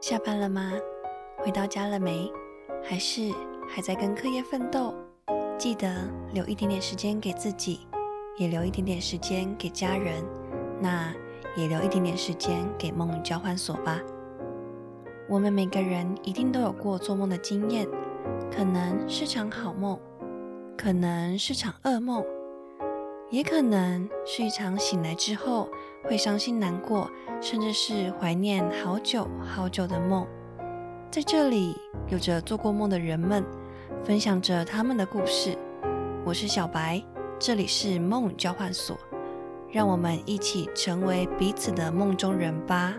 下班了吗？回到家了没？还是还在跟课业奋斗？记得留一点点时间给自己，也留一点点时间给家人，那也留一点点时间给梦交换所吧。我们每个人一定都有过做梦的经验，可能是场好梦，可能是场噩梦，也可能是一场醒来之后会伤心难过，甚至是怀念好久好久的梦。在这里，有着做过梦的人们，分享着他们的故事。我是小白，这里是梦交换所，让我们一起成为彼此的梦中人吧。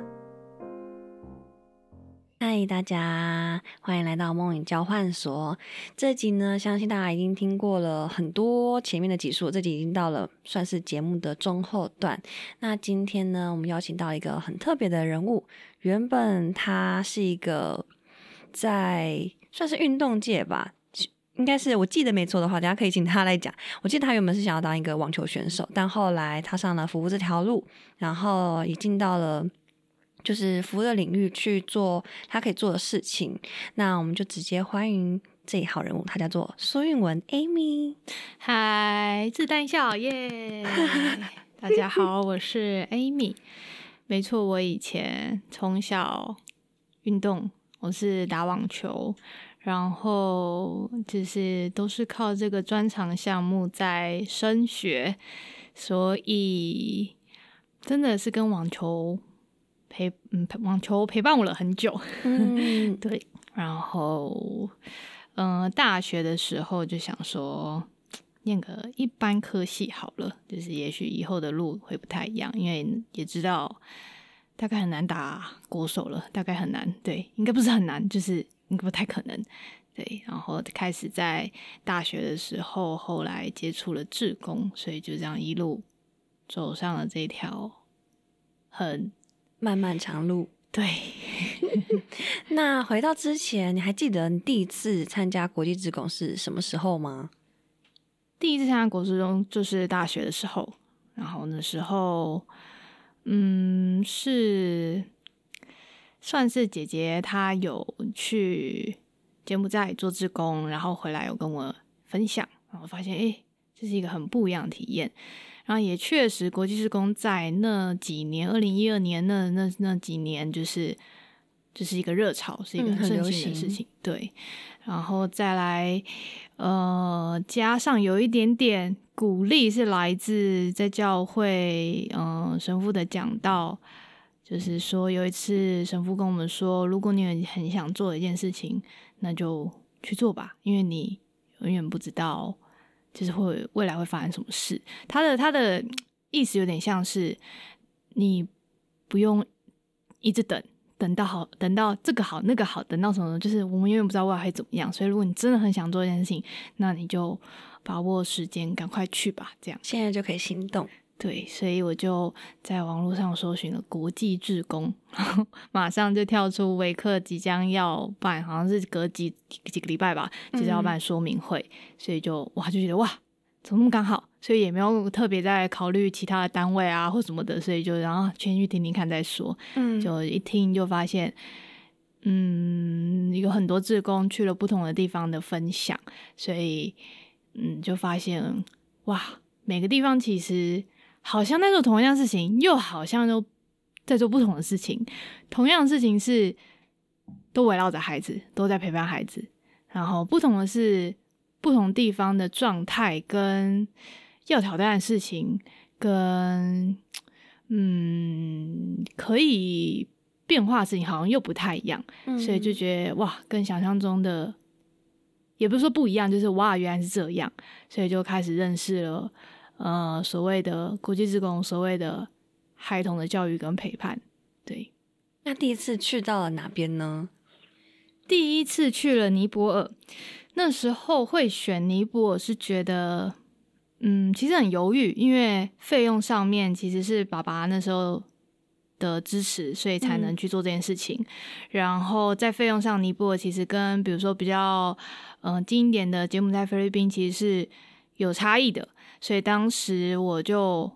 嗨，大家，欢迎来到梦影交换所。这集呢，相信大家已经听过了很多前面的集数，这集已经到了算是节目的中后段。那今天呢，我们邀请到一个很特别的人物，原本他是一个。在算是运动界吧，应该是我记得没错的话，等下可以请他来讲。我记得他原本是想要当一个网球选手，但后来他上了服务这条路，然后也进到了就是服务的领域去做他可以做的事情。那我们就直接欢迎这一号人物，他叫做苏韵文 Amy。嗨，自带笑耶！大家好，我是 Amy。没错，我以前从小运动。我是打网球，然后就是都是靠这个专长项目在升学，所以真的是跟网球陪嗯网球陪伴我了很久。嗯，对。然后嗯，大学的时候就想说念个一般科系好了，就是也许以后的路会不太一样，因为也知道。大概很难打国手了，大概很难，对，应该不是很难，就是应该不太可能，对。然后开始在大学的时候，后来接触了志工，所以就这样一路走上了这条很漫漫长路。对。那回到之前，你还记得你第一次参加国际职工是什么时候吗？第一次参加国职工就是大学的时候，然后那时候。嗯，是算是姐姐，她有去柬埔寨做志工，然后回来有跟我分享，然后发现哎，这是一个很不一样的体验。然后也确实，国际施工在那几年，二零一二年那那那几年，就是就是一个热潮，是一个很盛行的事情。对，然后再来，呃，加上有一点点。鼓励是来自在教会，嗯，神父的讲道，就是说有一次神父跟我们说，如果你很想做一件事情，那就去做吧，因为你永远不知道，就是会未来会发生什么事。他的他的意思有点像是，你不用一直等，等到好，等到这个好那个好，等到什么，就是我们永远不知道未来会怎么样。所以如果你真的很想做一件事情，那你就。把握时间，赶快去吧！这样现在就可以行动。对，所以我就在网络上搜寻了国际志工，然 后马上就跳出维克即将要办，好像是隔几几个礼拜吧，即将要办说明会，所以就哇就觉得哇，怎么那么刚好？所以也没有特别在考虑其他的单位啊或什么的，所以就然后先去听听看再说。嗯，就一听就发现，嗯，有很多志工去了不同的地方的分享，所以。嗯，就发现哇，每个地方其实好像在做同一样事情，又好像都在做不同的事情。同样的事情是都围绕着孩子，都在陪伴孩子。然后不同的是，不同地方的状态跟要挑战的事情，跟嗯可以变化的事情，好像又不太一样。所以就觉得哇，跟想象中的。也不是说不一样，就是哇，原来是这样，所以就开始认识了，呃，所谓的国际职工，所谓的孩童的教育跟陪伴。对，那第一次去到了哪边呢？第一次去了尼泊尔，那时候会选尼泊尔是觉得，嗯，其实很犹豫，因为费用上面其实是爸爸那时候。的支持，所以才能去做这件事情。然后在费用上，尼泊尔其实跟比如说比较嗯经典的柬埔寨、菲律宾其实是有差异的。所以当时我就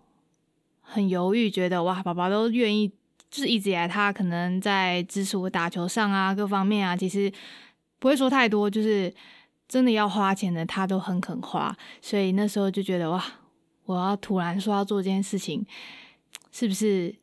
很犹豫，觉得哇，爸爸都愿意就是一直以来他可能在支持我打球上啊，各方面啊，其实不会说太多，就是真的要花钱的他都很肯花，所以那时候就觉得哇，我要突然说要做这件事情，是不是？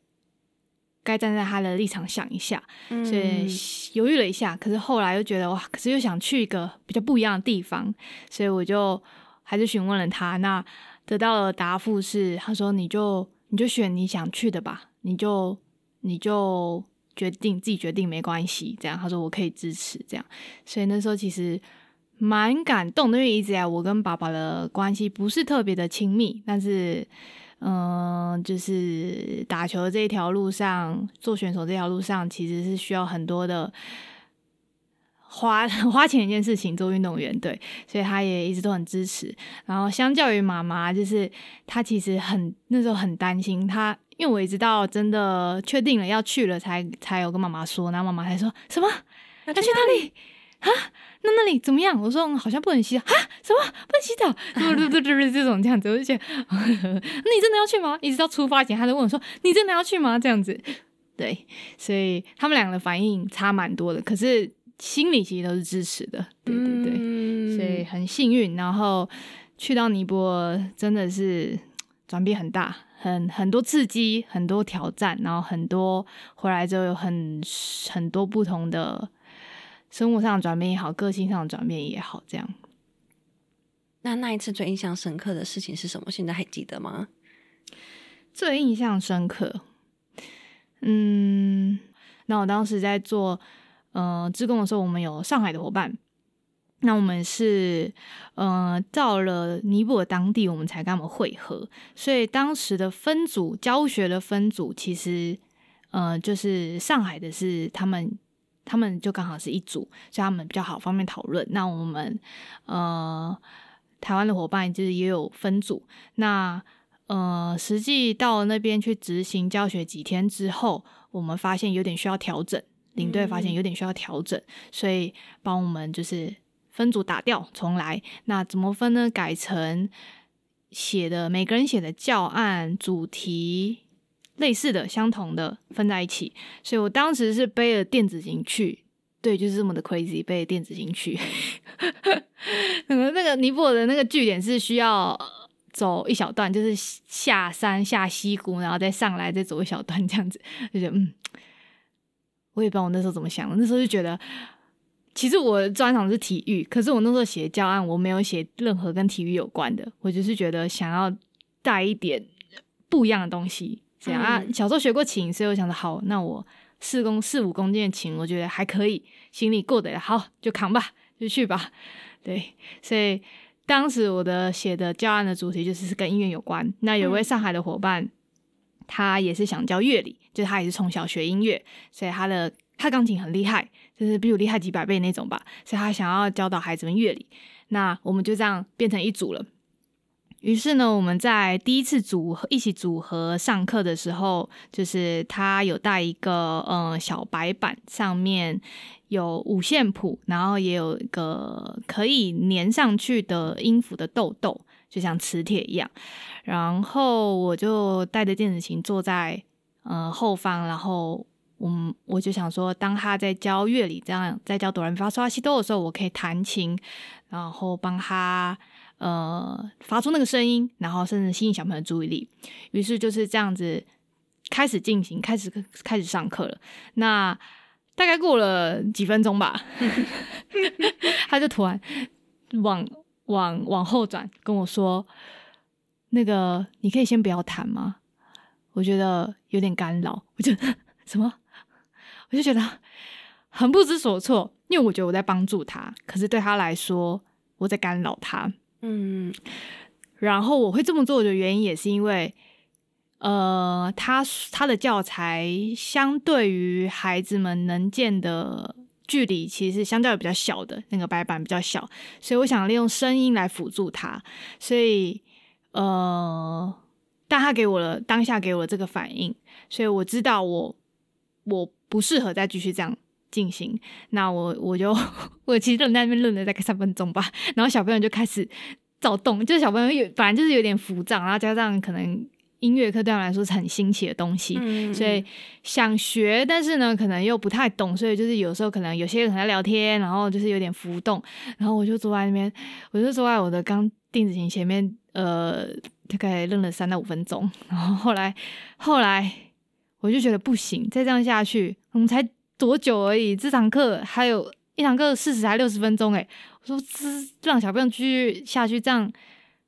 该站在他的立场想一下，所以犹豫了一下。可是后来又觉得哇，可是又想去一个比较不一样的地方，所以我就还是询问了他。那得到的答复是，他说你就你就选你想去的吧，你就你就决定自己决定没关系。这样他说我可以支持这样。所以那时候其实蛮感动的，因为一直以来我跟爸爸的关系不是特别的亲密，但是。嗯，就是打球这条路上，做选手这条路上，其实是需要很多的花 花钱一件事情。做运动员，对，所以他也一直都很支持。然后，相较于妈妈，就是他其实很那时候很担心他，因为我一直到真的确定了要去了，才才有跟妈妈说。然后妈妈才说什么要去哪里啊？那那里怎么样？我说好像不能洗澡啊？什么不能洗澡？对对对对对，这种这样子，我就觉得 你真的要去吗？一直到出发前，他都问我说：“你真的要去吗？”这样子，对，所以他们两个的反应差蛮多的，可是心里其实都是支持的，对对对，所以很幸运。然后去到尼泊尔，真的是转变很大，很很多刺激，很多挑战，然后很多回来之后有很很多不同的。生活上的转变也好，个性上的转变也好，这样。那那一次最印象深刻的事情是什么？现在还记得吗？最印象深刻，嗯，那我当时在做呃自贡的时候，我们有上海的伙伴，那我们是呃到了尼泊尔当地，我们才跟他们会合，所以当时的分组教学的分组，其实呃就是上海的是他们。他们就刚好是一组，所以他们比较好方便讨论。那我们呃台湾的伙伴就是也有分组。那呃实际到那边去执行教学几天之后，我们发现有点需要调整，领队发现有点需要调整，所以帮我们就是分组打掉重来。那怎么分呢？改成写的每个人写的教案主题。类似的、相同的分在一起，所以我当时是背了电子琴去，对，就是这么的 crazy，背电子琴去。可 能那个尼泊尔的那个据点是需要走一小段，就是下山下溪谷，然后再上来，再走一小段这样子。就觉得嗯，我也不知道我那时候怎么想的，那时候就觉得，其实我的专长是体育，可是我那时候写教案，我没有写任何跟体育有关的，我就是觉得想要带一点不一样的东西。这样啊，小时候学过琴，所以我想着好，那我四公四五公斤的琴，我觉得还可以，心里过得了，好就扛吧，就去吧。对，所以当时我的写的教案的主题就是跟音乐有关。那有位上海的伙伴，他也是想教乐理，就他也是从小学音乐，所以他的他钢琴很厉害，就是比我厉害几百倍那种吧，所以他想要教导孩子们乐理。那我们就这样变成一组了。于是呢，我们在第一次组合一起组合上课的时候，就是他有带一个嗯小白板，上面有五线谱，然后也有一个可以粘上去的音符的豆豆，就像磁铁一样。然后我就带着电子琴坐在嗯后方，然后我我就想说，当他在教乐理这样在教哆来咪发嗦拉西哆的时候，我可以弹琴，然后帮他。呃，发出那个声音，然后甚至吸引小朋友的注意力，于是就是这样子开始进行，开始开始上课了。那大概过了几分钟吧，他就突然往往往后转跟我说：“那个，你可以先不要谈吗？我觉得有点干扰。”我就什么？我就觉得很不知所措，因为我觉得我在帮助他，可是对他来说，我在干扰他。嗯，然后我会这么做的原因也是因为，呃，他他的教材相对于孩子们能见的距离，其实相对比较小的，那个白板比较小，所以我想利用声音来辅助他。所以，呃，但他给我了当下给我了这个反应，所以我知道我我不适合再继续这样。进行，那我我就 我其实愣在那边愣了大概三分钟吧，然后小朋友就开始躁动，就是小朋友有反正就是有点浮躁，然后加上可能音乐课对我来说是很新奇的东西，所以想学，但是呢，可能又不太懂，所以就是有时候可能有些人在聊天，然后就是有点浮动，然后我就坐在那边，我就坐在我的钢电子琴前面，呃，大概愣了三到五分钟，然后后来后来我就觉得不行，再这样下去，我们才多久而已，这堂课还有一堂课四十还六十分钟，诶，我说这让小朋友继续下去这样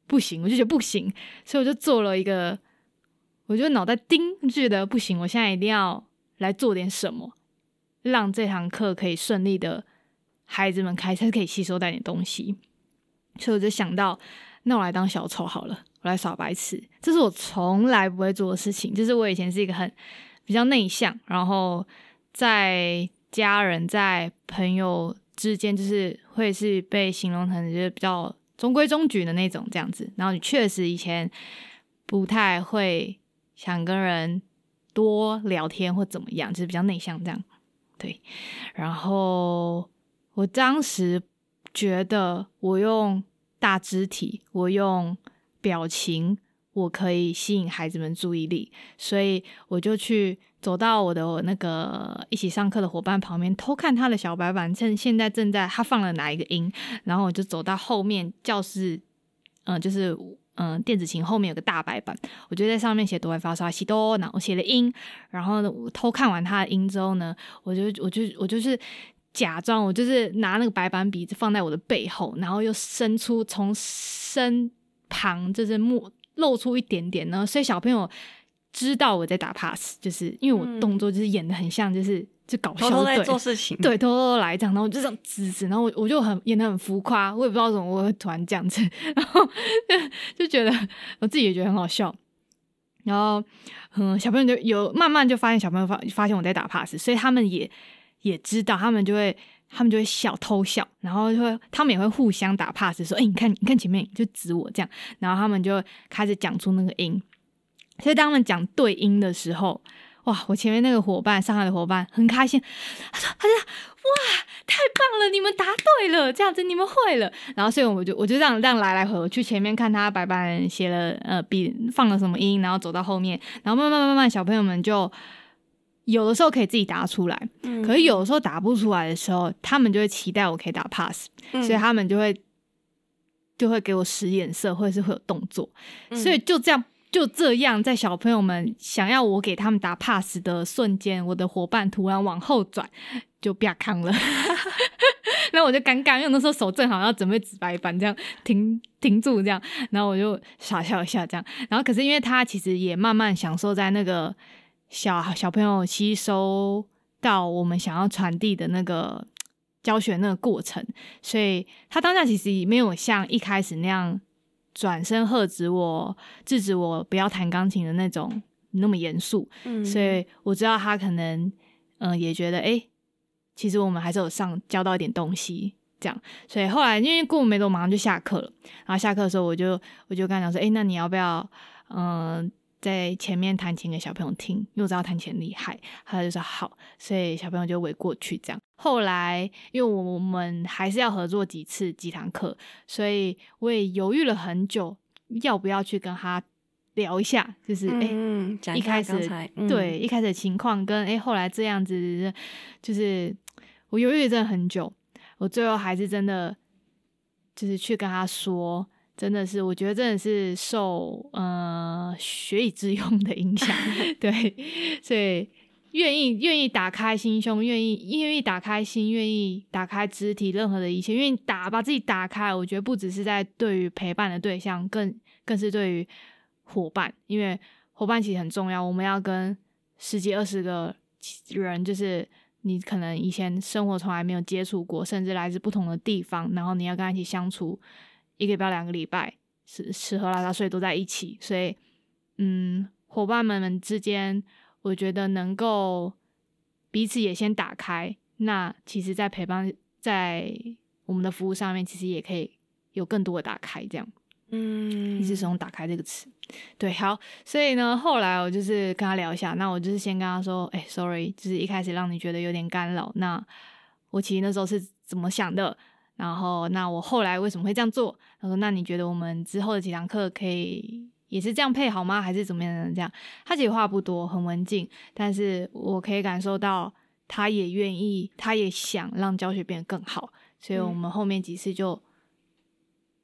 不行，我就觉得不行，所以我就做了一个。我就脑袋叮，觉得不行，我现在一定要来做点什么，让这堂课可以顺利的，孩子们开才可以吸收到点东西。所以我就想到，那我来当小丑好了，我来耍白痴。这是我从来不会做的事情，就是我以前是一个很比较内向，然后在家人在朋友之间，就是会是被形容成就是比较中规中矩的那种这样子。然后你确实以前不太会。想跟人多聊天或怎么样，就是比较内向这样，对。然后我当时觉得，我用大肢体，我用表情，我可以吸引孩子们注意力，所以我就去走到我的那个一起上课的伙伴旁边，偷看他的小白板，趁现在正在他放了哪一个音，然后我就走到后面教室，嗯，就是。嗯，电子琴后面有个大白板，我就在上面写哆来发嗦西哆，然后我写了音，然后呢，我偷看完他的音之后呢，我就我就我就是假装我就是拿那个白板笔放在我的背后，然后又伸出从身旁就是目露出一点点呢，所以小朋友知道我在打 pass，就是因为我动作就是演的很像就是。就搞笑，偷偷在做事情，对，偷偷来这样，然后我就这样指指，然后我我就很演的很浮夸，我也不知道怎么我会突然这样子，然后就 就觉得我自己也觉得很好笑，然后嗯，小朋友就有慢慢就发现小朋友发发现我在打 pass，所以他们也也知道，他们就会他们就会笑偷笑，然后就会他们也会互相打 pass，说哎你看你看前面就指我这样，然后他们就开始讲出那个音，所以当他们讲对音的时候。哇！我前面那个伙伴，上海的伙伴很开心，他说：“他说哇，太棒了，你们答对了，这样子你们会了。”然后所以我就我就这样这样来来回回去前面看他白板写了呃笔放了什么音，然后走到后面，然后慢慢慢慢小朋友们就有的时候可以自己答出来，可是有的时候答不出来的时候，他们就会期待我可以打 pass，所以他们就会就会给我使眼色，或者是会有动作，所以就这样。就这样，在小朋友们想要我给他们打 pass 的瞬间，我的伙伴突然往后转，就不要看了。那我就尴尬，因为那时候手正好要准备纸白板，这样 停停住，这样，然后我就傻笑一下，这样。然后可是因为他其实也慢慢享受在那个小小朋友吸收到我们想要传递的那个教学那个过程，所以他当下其实也没有像一开始那样。转身喝止我，制止我不要弹钢琴的那种那么严肃，所以我知道他可能嗯也觉得哎，其实我们还是有上教到一点东西这样，所以后来因为过没多久马上就下课了，然后下课的时候我就我就跟他讲说，哎，那你要不要嗯？在前面弹琴给小朋友听，因为我知道弹琴厉害，他就说好，所以小朋友就围过去这样。后来因为我们还是要合作几次几堂课，所以我也犹豫了很久，要不要去跟他聊一下，就是哎，一开始对一开始的情况跟哎后来这样子，就是我犹豫了真的很久，我最后还是真的就是去跟他说。真的是，我觉得真的是受呃学以致用的影响，对，所以愿意愿意打开心胸，愿意愿意打开心，愿意打开肢体，任何的一切，愿意打把自己打开。我觉得不只是在对于陪伴的对象，更更是对于伙伴，因为伙伴其实很重要。我们要跟十几二十个人，就是你可能以前生活从来没有接触过，甚至来自不同的地方，然后你要跟他一起相处。一个礼拜、两个礼拜，吃吃喝拉撒睡都在一起，所以，嗯，伙伴们们之间，我觉得能够彼此也先打开，那其实，在陪伴在我们的服务上面，其实也可以有更多的打开，这样，嗯，一直使用“打开”这个词，对，好，所以呢，后来我就是跟他聊一下，那我就是先跟他说，哎，sorry，就是一开始让你觉得有点干扰，那我其实那时候是怎么想的？然后，那我后来为什么会这样做？他说：“那你觉得我们之后的几堂课可以也是这样配好吗？还是怎么样的这样？他其实话不多，很文静，但是我可以感受到他也愿意，他也想让教学变得更好，所以我们后面几次就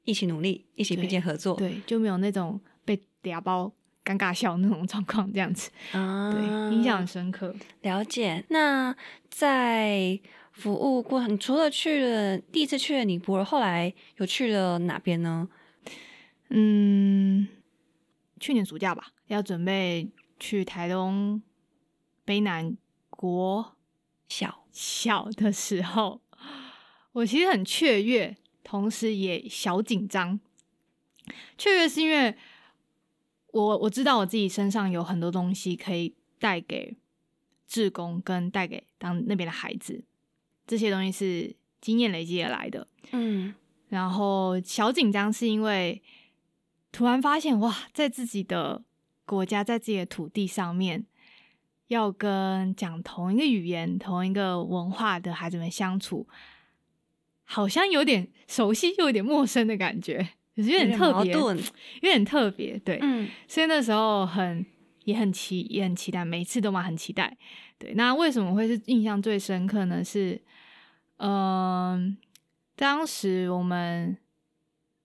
一起努力，一起并肩合作，对，就没有那种被嗲包尴尬笑那种 状况，这样子啊，对，印象很深刻。了解。那在服务过，你除了去了第一次去了尼泊尔，后来有去了哪边呢？嗯。去年暑假吧，要准备去台东卑南国小小的时候，我其实很雀跃，同时也小紧张。雀跃是因为我我知道我自己身上有很多东西可以带给志工跟带给当那边的孩子，这些东西是经验累积而来的。嗯，然后小紧张是因为。突然发现，哇，在自己的国家，在自己的土地上面，要跟讲同一个语言、同一个文化的孩子们相处，好像有点熟悉又有点陌生的感觉，就是有点特别，有点特别，对，嗯，所以那时候很也很期也很期待，每次都蛮很期待，对。那为什么会是印象最深刻呢？是，嗯，当时我们。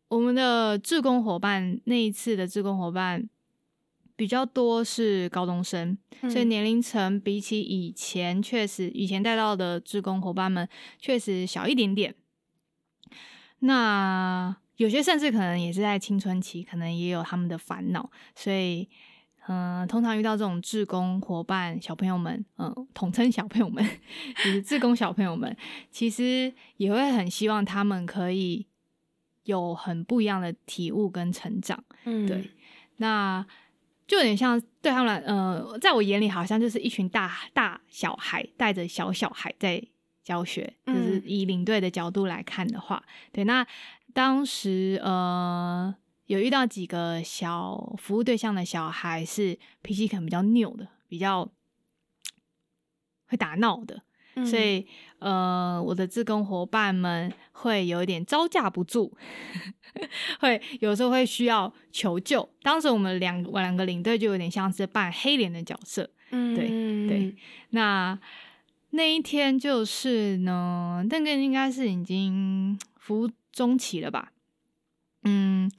我们的志工伙伴那一次的志工伙伴比较多是高中生，所以年龄层比起以前确实以前带到的志工伙伴们确实小一点点。那有些甚至可能也是在青春期，可能也有他们的烦恼，所以嗯，通常遇到这种志工伙伴小朋友们，嗯，统称小朋友们，就是志工小朋友们，其实也会很希望他们可以。有很不一样的体悟跟成长，嗯，对，那就有点像对他们，呃，在我眼里好像就是一群大大小孩带着小小孩在教学，就是以领队的角度来看的话，对，那当时呃有遇到几个小服务对象的小孩是脾气可能比较拗的，比较会打闹的。所以，呃，我的自工伙伴们会有一点招架不住，会有时候会需要求救。当时我们两我两个领队就有点像是扮黑脸的角色，嗯，对对。那那一天就是呢，那个应该是已经服务中期了吧？嗯，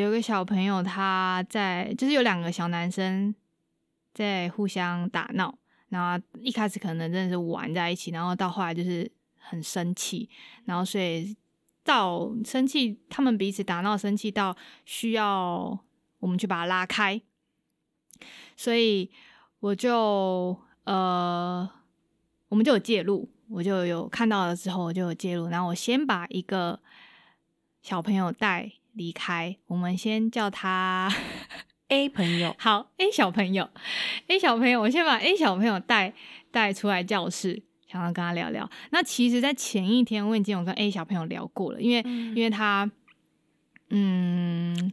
有一个小朋友他在，就是有两个小男生在互相打闹。然后一开始可能真的是玩在一起，然后到后来就是很生气，然后所以到生气，他们彼此打闹，生气到需要我们去把他拉开，所以我就呃，我们就有介入，我就有看到了之后我就有介入，然后我先把一个小朋友带离开，我们先叫他。A 朋友好，A 小朋友，A 小朋友，我先把 A 小朋友带带出来教室，想要跟他聊聊。那其实，在前一天我已经有跟 A 小朋友聊过了，因为因为他，嗯，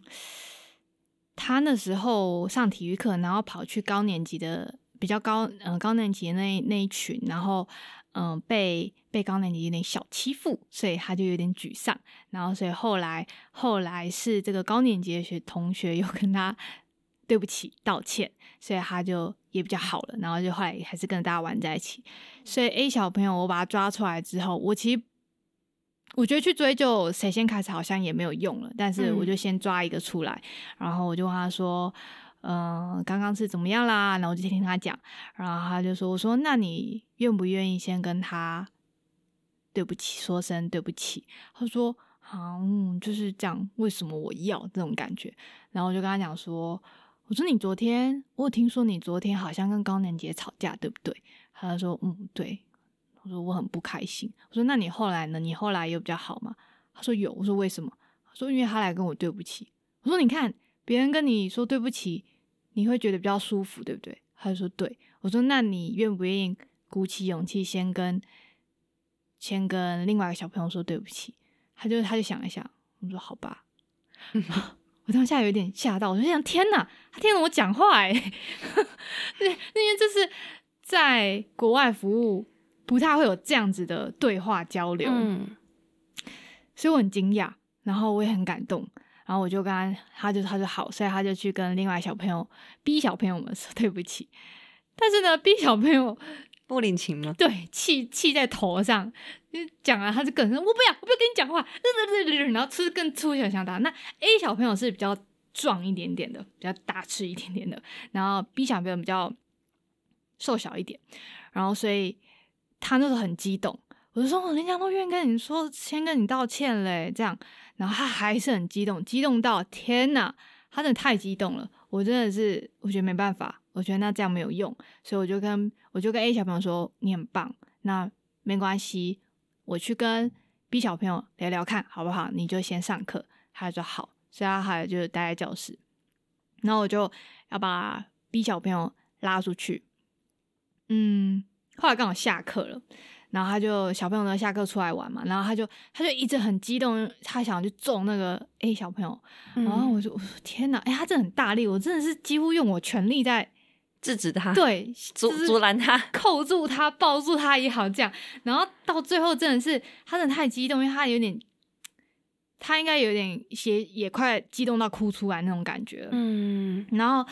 他那时候上体育课，然后跑去高年级的比较高，嗯，高年级的那那一群，然后嗯，被被高年级有点小欺负，所以他就有点沮丧。然后，所以后来后来是这个高年级的学同学又跟他。对不起，道歉，所以他就也比较好了，然后就后来还是跟大家玩在一起。所以 A 小朋友，我把他抓出来之后，我其实我觉得去追究谁先开始好像也没有用了，但是我就先抓一个出来，然后我就问他说：“嗯，刚刚是怎么样啦？”然后我就听他讲，然后他就说：“我说那你愿不愿意先跟他对不起，说声对不起？”他说：“好，就是这样，为什么我要这种感觉？”然后我就跟他讲说。我说你昨天，我有听说你昨天好像跟高年杰吵架，对不对？他说嗯，对。我说我很不开心。我说那你后来呢？你后来有比较好吗？他说有。我说为什么？他说因为他来跟我对不起。我说你看别人跟你说对不起，你会觉得比较舒服，对不对？他就说对。我说那你愿不愿意鼓起勇气先跟先跟另外一个小朋友说对不起？他就他就想一想，我说好吧。我当下有点吓到，我就想：天哪，他听了我讲话 哎！那那为这是在国外服务，不太会有这样子的对话交流，嗯，所以我很惊讶，然后我也很感动，然然后我就跟他，他就他就好，所以他就去跟另外小朋友 B 小朋友们 说对不起。但是呢，B 小朋友不领情吗？对，气气在头上，就讲了他就更说，我不要，我不要跟你讲话，然后吃更粗小想打。那 A 小朋友是比较壮一点点的，比较大吃一点点的，然后 B 小朋友比较瘦小一点，然后所以他那时候很激动。我就说，人家都愿意跟你说，先跟你道歉嘞，这样，然后他还是很激动，激动到天哪，他真的太激动了，我真的是，我觉得没办法，我觉得那这样没有用，所以我就跟我就跟 A 小朋友说，你很棒，那没关系，我去跟 B 小朋友聊聊看好不好？你就先上课，他说好，所以他还就待在教室，然后我就要把 B 小朋友拉出去，嗯，后来刚好下课了。然后他就小朋友呢下课出来玩嘛，然后他就他就一直很激动，他想要去揍那个 A 小朋友，然后我就我说天哪，哎，他真的很大力，我真的是几乎用我全力在制止他，对，阻阻拦他，扣住他，抱住他也好这样，然后到最后真的是他真的太激动，因为他有点，他应该有点也也快激动到哭出来那种感觉，嗯，然后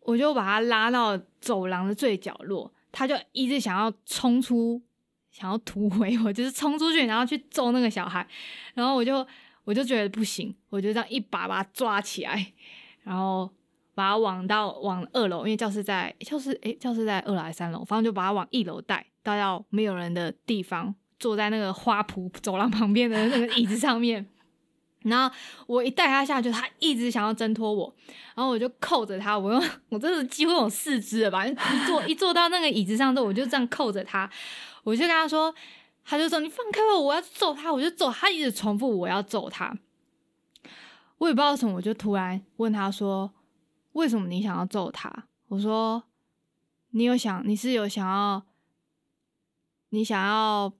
我就把他拉到走廊的最角落，他就一直想要冲出。想要突围，我就是冲出去，然后去揍那个小孩，然后我就我就觉得不行，我就这样一把把他抓起来，然后把他往到往二楼，因为教室在教室诶，教室在二楼还是三楼，反正就把他往一楼带，带到没有人的地方，坐在那个花圃走廊旁边的那个椅子上面，然后我一带他下去，他一直想要挣脱我，然后我就扣着他，我用我真的几乎有四肢了吧，一坐一坐到那个椅子上之后，我就这样扣着他。我就跟他说，他就说你放开我，我要揍他，我就揍他，一直重复我要揍他。我也不知道什么，我就突然问他说，为什么你想要揍他？我说你有想，你是有想要，你想要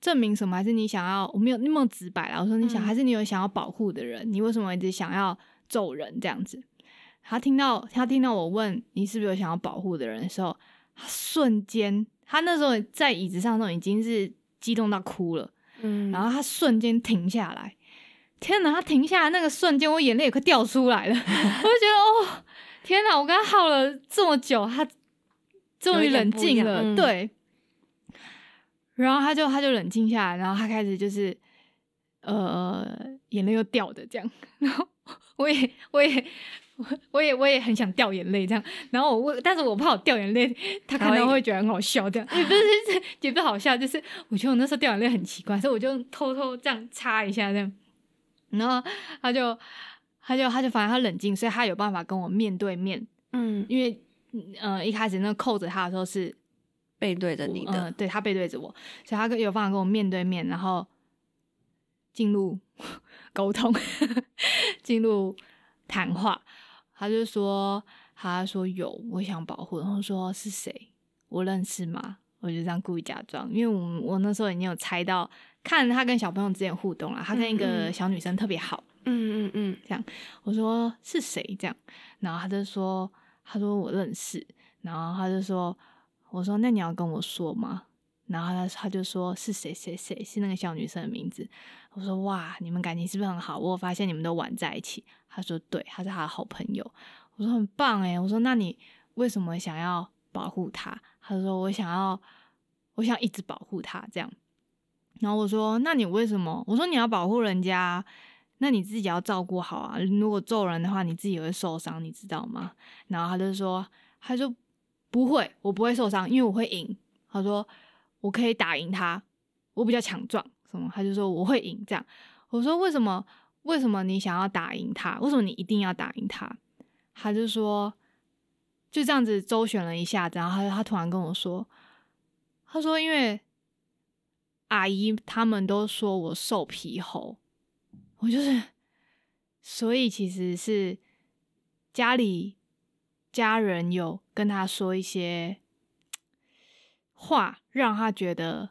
证明什么？还是你想要？我没有那么直白啦。我说你想，还是你有想要保护的人？你为什么一直想要揍人这样子？他听到他听到我问你是不是有想要保护的人的时候，他瞬间。他那时候在椅子上都已经是激动到哭了，嗯，然后他瞬间停下来，天哪！他停下来那个瞬间，我眼泪也快掉出来了。我就觉得，哦，天哪！我跟他耗了这么久，他终于冷静了，对。然后他就他就冷静下来，然后他开始就是呃，眼泪又掉的这样。然后我也我也。我也我也很想掉眼泪这样，然后我但是我怕我掉眼泪，他可能会觉得很好笑这样，也不是也不是好笑，就是我觉得我那时候掉眼泪很奇怪，所以我就偷偷这样擦一下这样，然后他就他就他就反正他冷静，所以他有办法跟我面对面，嗯，因为呃一开始那扣着他的时候是背对着你的，对他背对着我，所以他有办法跟我面对面，然后进入 沟通，进入谈话。他就说：“他说有，我想保护。然后说是谁？我认识吗？我就这样故意假装，因为我我那时候已经有猜到，看他跟小朋友之间互动了，他跟一个小女生特别好。嗯嗯嗯，这样我说是谁？这样，然后他就说，他说我认识。然后他就说，我说那你要跟我说吗？然后他他就说是谁谁谁是那个小女生的名字。我说哇，你们感情是不是很好？我发现你们都玩在一起。他说：“对，他是他的好朋友。”我说：“很棒诶。我说：“那你为什么想要保护他？”他说：“我想要，我想一直保护他这样。”然后我说：“那你为什么？”我说：“你要保护人家，那你自己要照顾好啊。如果揍人的话，你自己也会受伤，你知道吗？”然后他就说：“他说不会，我不会受伤，因为我会赢。”他说：“我可以打赢他，我比较强壮。”什么？他就说：“我会赢。”这样我说：“为什么？”为什么你想要打赢他？为什么你一定要打赢他？他就说，就这样子周旋了一下，然后他他突然跟我说，他说因为阿姨他们都说我瘦皮猴，我就是，所以其实是家里家人有跟他说一些话，让他觉得，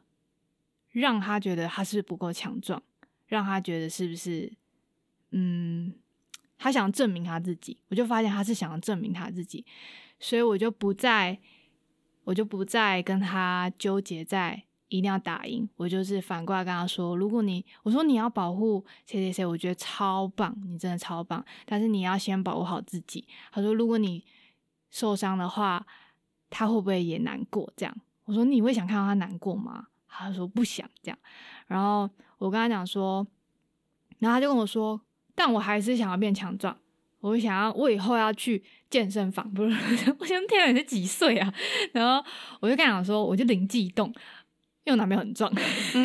让他觉得他是不够强壮，让他觉得是不是？嗯，他想证明他自己，我就发现他是想要证明他自己，所以我就不再，我就不再跟他纠结在一定要打赢。我就是反过来跟他说，如果你我说你要保护谁谁谁，我觉得超棒，你真的超棒，但是你要先保护好自己。他说，如果你受伤的话，他会不会也难过？这样，我说你会想看到他难过吗？他说不想这样。然后我跟他讲说，然后他就跟我说，但我还是想要变强壮。我想要，我以后要去健身房，不是？我想，天啊，你是几岁啊？然后我就跟他讲说，我就灵机一动，因为我男朋友很壮，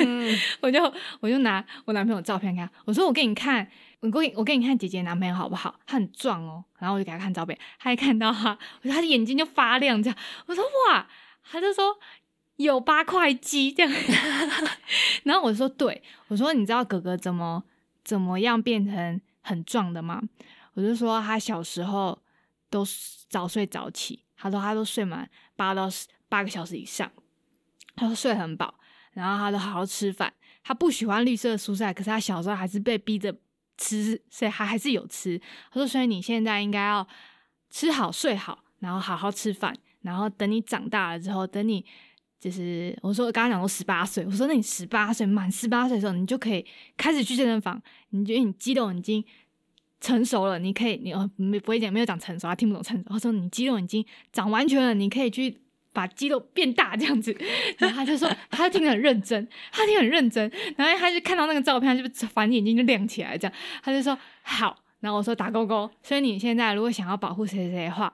我就我就拿我男朋友照片看，我说我给你看，我给我给你看姐姐男朋友好不好？他很壮哦。然后我就给他看照片，他一看到他，我说他的眼睛就发亮，这样。我说哇，他就说有八块肌这样。然后我说对，我说你知道哥哥怎么怎么样变成很壮的吗？我就说他小时候都早睡早起，他说他都睡满八到八个小时以上，他说睡很饱，然后他都好好吃饭。他不喜欢绿色蔬菜，可是他小时候还是被逼着吃，所以他还是有吃。他说：“所以你现在应该要吃好睡好，然后好好吃饭，然后等你长大了之后，等你就是我说刚刚讲说十八岁，我说那你十八岁满十八岁的时候，你就可以开始去健身房，你觉得你肌肉已经。”成熟了，你可以，你哦没不会讲，没有讲成熟，他听不懂成熟。他说你肌肉已经长完全了，你可以去把肌肉变大这样子。然后他就说，他听得很认真，他听很认真。然后他就看到那个照片，就反正眼睛就亮起来，这样他就说好。然后我说打勾勾。所以你现在如果想要保护谁谁谁的话，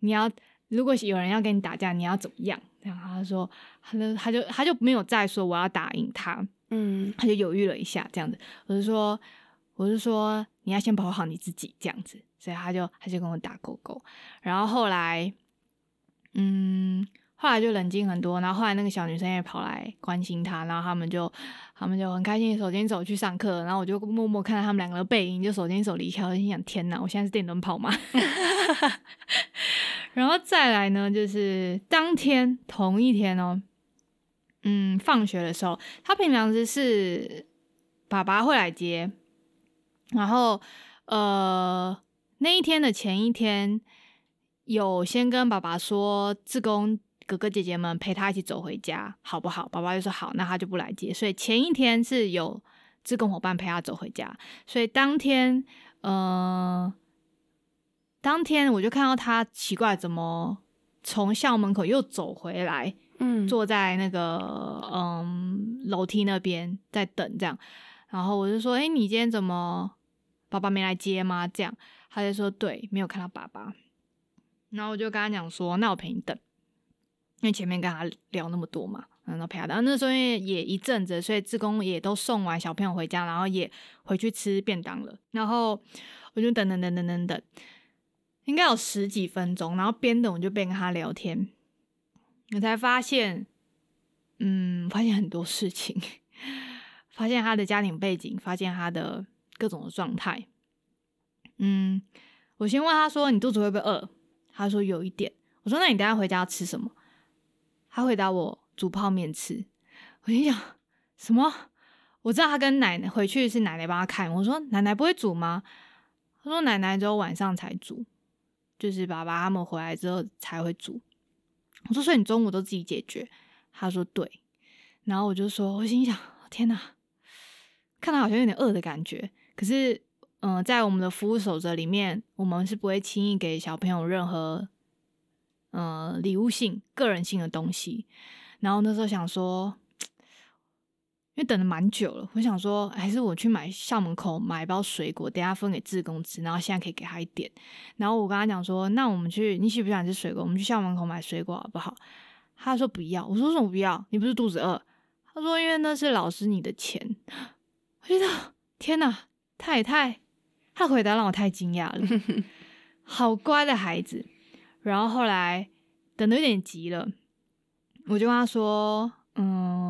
你要如果有人要跟你打架，你要怎么样？然后他说，他就他就他就没有再说我要打赢他，嗯，他就犹豫了一下，这样子。我就说。我是说，你要先保护好你自己，这样子，所以他就他就跟我打勾勾，然后后来，嗯，后来就冷静很多，然后后来那个小女生也跑来关心他，然后他们就他们就很开心手牵手去上课，然后我就默默看到他们两个的背影，就手牵手离开，我心想天哪，我现在是电灯泡吗？然后再来呢，就是当天同一天哦，嗯，放学的时候，他平常是爸爸会来接。然后，呃，那一天的前一天，有先跟爸爸说，志工哥哥姐姐们陪他一起走回家，好不好？爸爸就说好，那他就不来接。所以前一天是有志工伙伴陪他走回家。所以当天，呃，当天我就看到他奇怪，怎么从校门口又走回来？嗯，坐在那个嗯楼梯那边在等这样。然后我就说，哎，你今天怎么？爸爸没来接吗？这样，他就说对，没有看到爸爸。然后我就跟他讲说，那我陪你等，因为前面跟他聊那么多嘛，然后陪他等。那时候因也一阵子，所以志工也都送完小朋友回家，然后也回去吃便当了。然后我就等等等等等等，应该有十几分钟。然后边等我就边跟他聊天，我才发现，嗯，发现很多事情，发现他的家庭背景，发现他的。各种的状态，嗯，我先问他说：“你肚子会不会饿？”他说：“有一点。”我说：“那你等下回家要吃什么？”他回答我：“煮泡面吃。”我心想：“什么？”我知道他跟奶奶回去是奶奶帮他看。我说：“奶奶不会煮吗？”他说：“奶奶只有晚上才煮，就是爸爸他们回来之后才会煮。”我说：“所以你中午都自己解决？”他说：“对。”然后我就说：“我心想，天哪，看他好像有点饿的感觉。”可是，嗯，在我们的服务守则里面，我们是不会轻易给小朋友任何，呃，礼物性、个人性的东西。然后那时候想说，为等了蛮久了，我想说，还是我去买校门口买一包水果，等下分给志工吃，然后现在可以给他一点。然后我跟他讲说，那我们去，你喜不喜欢吃水果？我们去校门口买水果好不好？他说不要。我说为什么不要？你不是肚子饿？他说因为那是老师你的钱。我觉得天哪！太太，他回答让我太惊讶了，好乖的孩子。然后后来等的有点急了，我就跟他说：“嗯，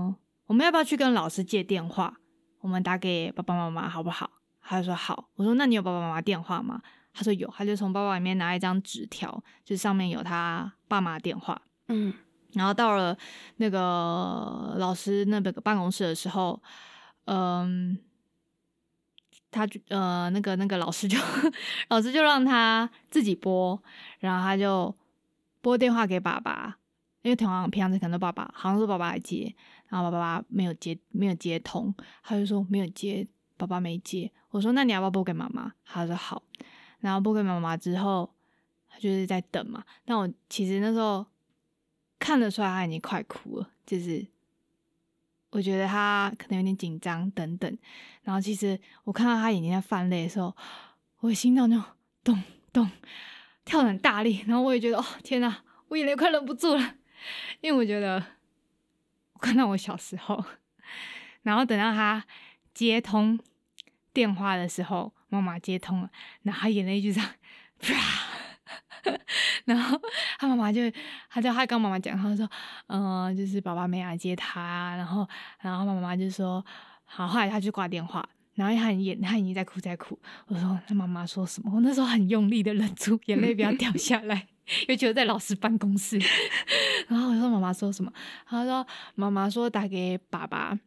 我们要不要去跟老师借电话？我们打给爸爸妈妈好不好？”他就说：“好。”我说：“那你有爸爸妈妈电话吗？”他说：“有。”他就从包包里面拿一张纸条，就上面有他爸妈电话。嗯，然后到了那个老师那个办公室的时候，嗯。他就呃，那个那个老师就 老师就让他自己拨，然后他就拨电话给爸爸，因为平常平常可能都爸爸，好像是爸爸来接，然后爸爸没有接，没有接通，他就说没有接，爸爸没接。我说那你要不要拨给妈妈？他说好。然后拨给妈妈之后，他就是在等嘛。但我其实那时候看得出来他已经快哭了，就是我觉得他可能有点紧张等等。然后其实我看到他眼睛在泛泪的时候，我心脏就咚咚跳得很大力。然后我也觉得哦天哪，我眼泪快忍不住了，因为我觉得看到我小时候。然后等到他接通电话的时候。妈妈接通了，然后他演了一句这样，啪，然后他妈妈就，他就他跟妈妈讲，他说，嗯，就是爸爸没来接他，然后，然后妈妈就说，好，后来他就挂电话，然后他很眼，他已经在哭在哭，我说，那妈妈说什么？我那时候很用力的忍住眼泪不要掉下来，因为觉得在老师办公室，然后我说妈妈说什么？他说妈妈说打给爸爸，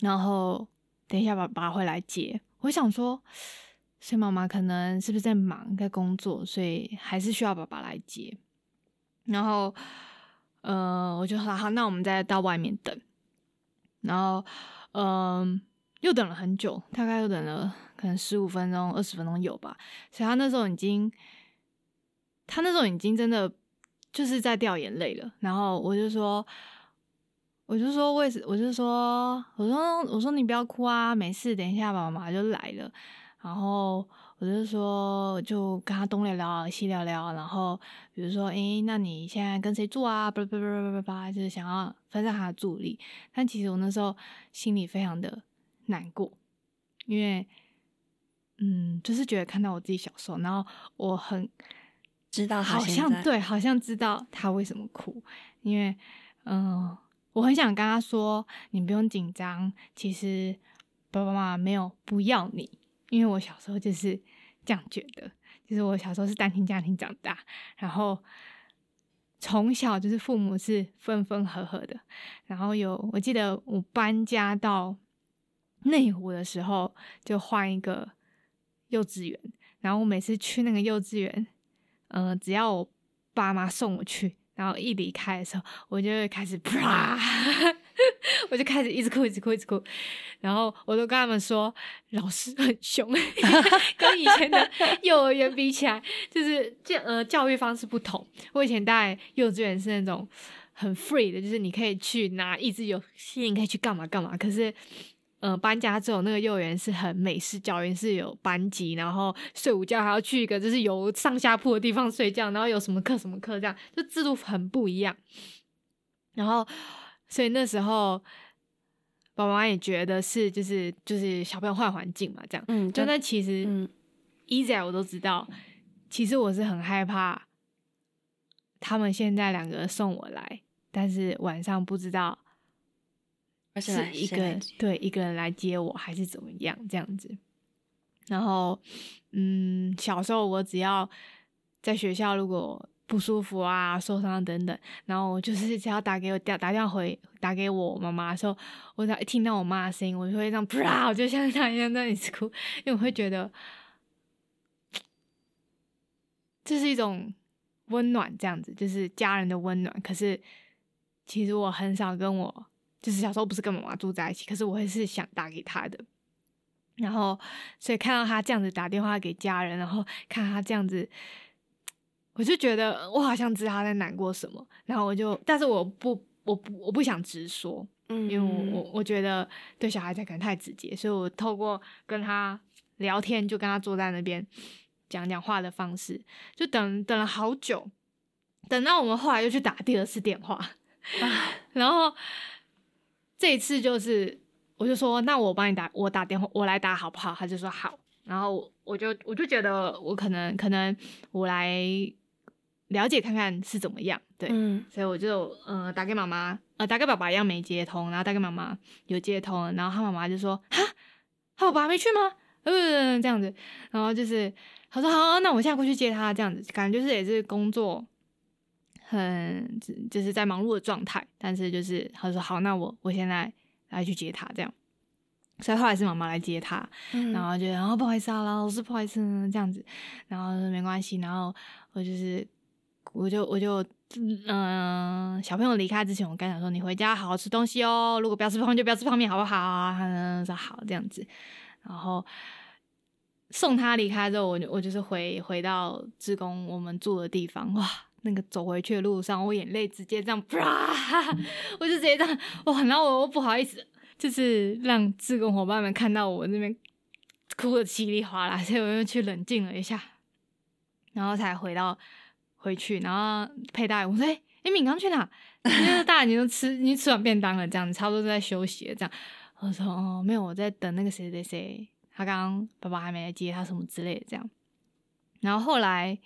然后等一下爸爸会来接。我想说，所以妈妈可能是不是在忙，在工作，所以还是需要爸爸来接。然后，呃，我就说好，那我们再到外面等。然后，嗯，又等了很久，大概又等了可能十五分钟、二十分钟有吧。所以他那时候已经，他那时候已经真的就是在掉眼泪了。然后我就说。我就说为什，我就说，我说我说你不要哭啊，没事，等一下爸爸妈妈就来了。然后我就说，就跟他东聊聊西聊聊，然后比如说，诶，那你现在跟谁住啊？叭叭叭叭叭叭，就是想要分散他的注意力。但其实我那时候心里非常的难过，因为，嗯，就是觉得看到我自己小时候，然后我很知道，好像对，好像知道他为什么哭，因为，嗯。我很想跟他说：“你不用紧张，其实爸爸妈妈没有不要你，因为我小时候就是这样觉得。就是我小时候是单亲家庭长大，然后从小就是父母是分分合合的。然后有我记得我搬家到内湖的时候，就换一个幼稚园。然后我每次去那个幼稚园，嗯，只要我爸妈送我去。”然后一离开的时候，我就会开始啪，我就开始一直哭，一直哭，一直哭。然后我都跟他们说，老师很凶，跟以前的幼儿园比起来，就是教呃教育方式不同。我以前在幼稚园是那种很 free 的，就是你可以去拿益智游戏，你可以去干嘛干嘛。可是。嗯，搬家之后那个幼儿园是很美式教育，是有班级，然后睡午觉还要去一个就是有上下铺的地方睡觉，然后有什么课什么课这样，就制度很不一样。然后，所以那时候爸爸妈妈也觉得是就是就是小朋友换环境嘛，这样。嗯，就那其实，嗯，一直我都知道，其实我是很害怕他们现在两个送我来，但是晚上不知道。是一个对一个人来接我，还是怎么样这样子？然后，嗯，小时候我只要在学校如果不舒服啊、受伤等等，然后我就是只要打给我打打电话回打给我妈妈的时候，我只要一听到我妈的声音，我就会这样 啪，我就像她一样在那里哭，因为我会觉得这是一种温暖，这样子就是家人的温暖。可是其实我很少跟我。就是小时候不是跟妈妈住在一起，可是我会是想打给他的，然后所以看到他这样子打电话给家人，然后看他这样子，我就觉得我好像知道他在难过什么，然后我就，但是我不，我不，我不想直说，嗯，因为我我我觉得对小孩子可能太直接，所以我透过跟他聊天，就跟他坐在那边讲讲话的方式，就等等了好久，等到我们后来又去打第二次电话，然后。这一次就是，我就说，那我帮你打，我打电话，我来打好不好？他就说好，然后我就我就觉得我可能可能我来了解看看是怎么样，对，所以我就嗯打给妈妈，呃打给爸爸一样没接通，然后打给妈妈有接通，然后他妈妈就说哈，他爸爸没去吗？嗯这样子，然后就是他说好，那我现在过去接他，这样子感觉就是也是工作。很就是在忙碌的状态，但是就是他说好，那我我现在来去接他，这样，所以后来是妈妈来接他，然后就然后不好意思啊，老师不好意思这样子，然后说没关系，然后我就是我就我就嗯、小朋友离开之前，我跟他说：“你回家好好吃东西哦，如果不要吃泡面就不要吃泡面，好不好？”他说：“好。”这样子，然后送他离开之后，我就我就是回回到志工我们住的地方，哇，那个走回去的路上，我眼泪直接这样，啪，我就直接这样，哇，然后我我不好意思，就是让志工伙伴们看到我那边哭的稀里哗啦，所以我又去冷静了一下，然后才回到回去，然后佩戴我说：“哎、欸，敏刚去哪？因为大人已经吃，你吃完便当了，这样差不多都在休息了。”这样，我说：“哦，没有，我在等那个谁谁谁，他刚刚爸爸还没来接他，什么之类的。”这样，然后后来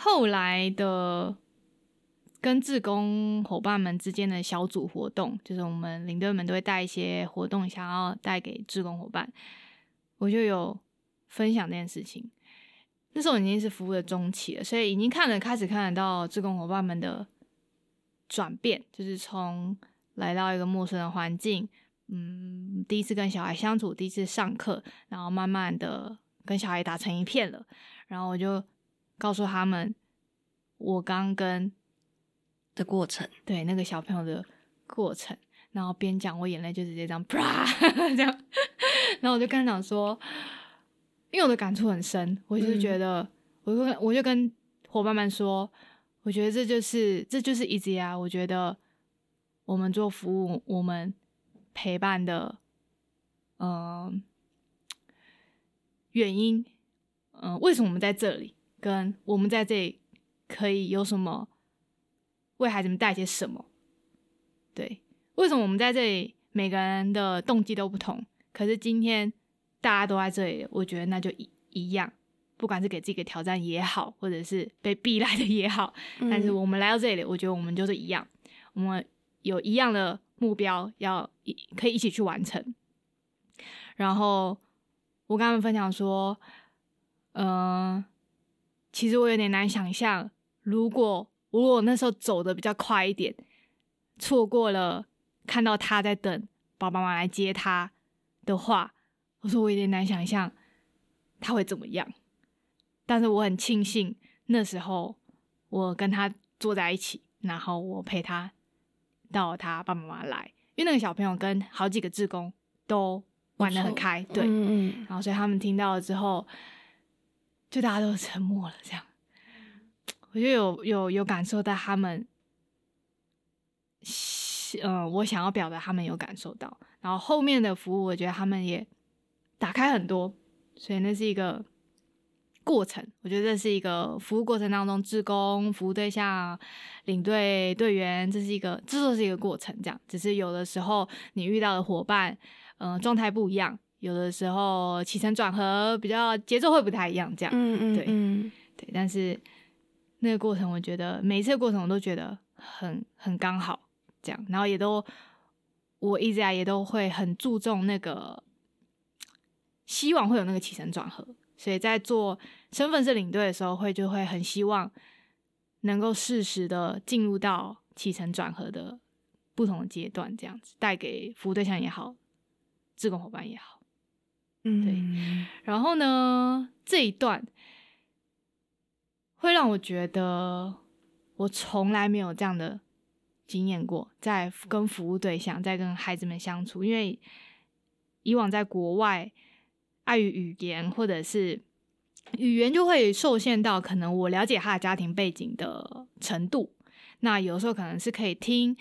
后来的跟志工伙伴们之间的小组活动，就是我们领队们都会带一些活动，想要带给志工伙伴，我就有分享这件事情。那时候已经是服务的中期了，所以已经看了开始看得到志工伙伴们的转变，就是从来到一个陌生的环境，嗯，第一次跟小孩相处，第一次上课，然后慢慢的跟小孩打成一片了。然后我就告诉他们，我刚跟的过程，对那个小朋友的过程，然后边讲，我眼泪就直接这样啪 这样，然后我就跟他讲说。因为我的感触很深，我就是觉得，嗯、我就我就跟伙伴们说，我觉得这就是这就是 easy 啊！我觉得我们做服务，我们陪伴的，嗯、呃，原因，嗯、呃，为什么我们在这里，跟我们在这里可以有什么为孩子们带些什么？对，为什么我们在这里，每个人的动机都不同，可是今天。大家都在这里，我觉得那就一一样，不管是给自己一个挑战也好，或者是被逼来的也好，嗯但是我们来到这里，我觉得我们就是一样，我们有一样的目标，要一可以一起去完成。然后我跟他们分享说，嗯、呃，其实我有点难想象，如果如果我那时候走的比较快一点，错过了看到他在等爸爸妈妈来接他的话。我说我有点难想象他会怎么样，但是我很庆幸那时候我跟他坐在一起，然后我陪他到他爸爸媽媽來，因为那个小朋友跟好几个志工都玩的很开，对，嗯嗯，然后所以他们听到了之後，就大家都沉默了，这样，我就有有有感受到他们，嗯，我想要表达他们有感受到，然后后面的服务，我觉得他们也。打开很多，所以那是一个过程。我觉得这是一个服务过程当中，志工、服务对象、领队、队员，这是一个，这就是一个过程。这样，只是有的时候你遇到的伙伴，嗯、呃，狀態不一樣；有的时候起承转合比较节奏会不太一样，这样，嗯嗯，对嗯對。但是那个过程，我觉得每一次的過程我都觉得很很刚好。这样，然后也都我一直來也都会很注重那个。希望会有那个起承转合，所以在做身份是领队的时候，会就会很希望能够适时的进入到起承转合的不同的阶段，这样子带给服务对象也好，志工伙伴也好，嗯，對。然后呢，这一段会让我觉得我从来没有这样的经验过，在跟服务对象，在跟孩子们相处，因为以往在国外。碍于语言，或者是语言就会受限到可能我了解他的家庭背景的程度。那有时候可能是可以听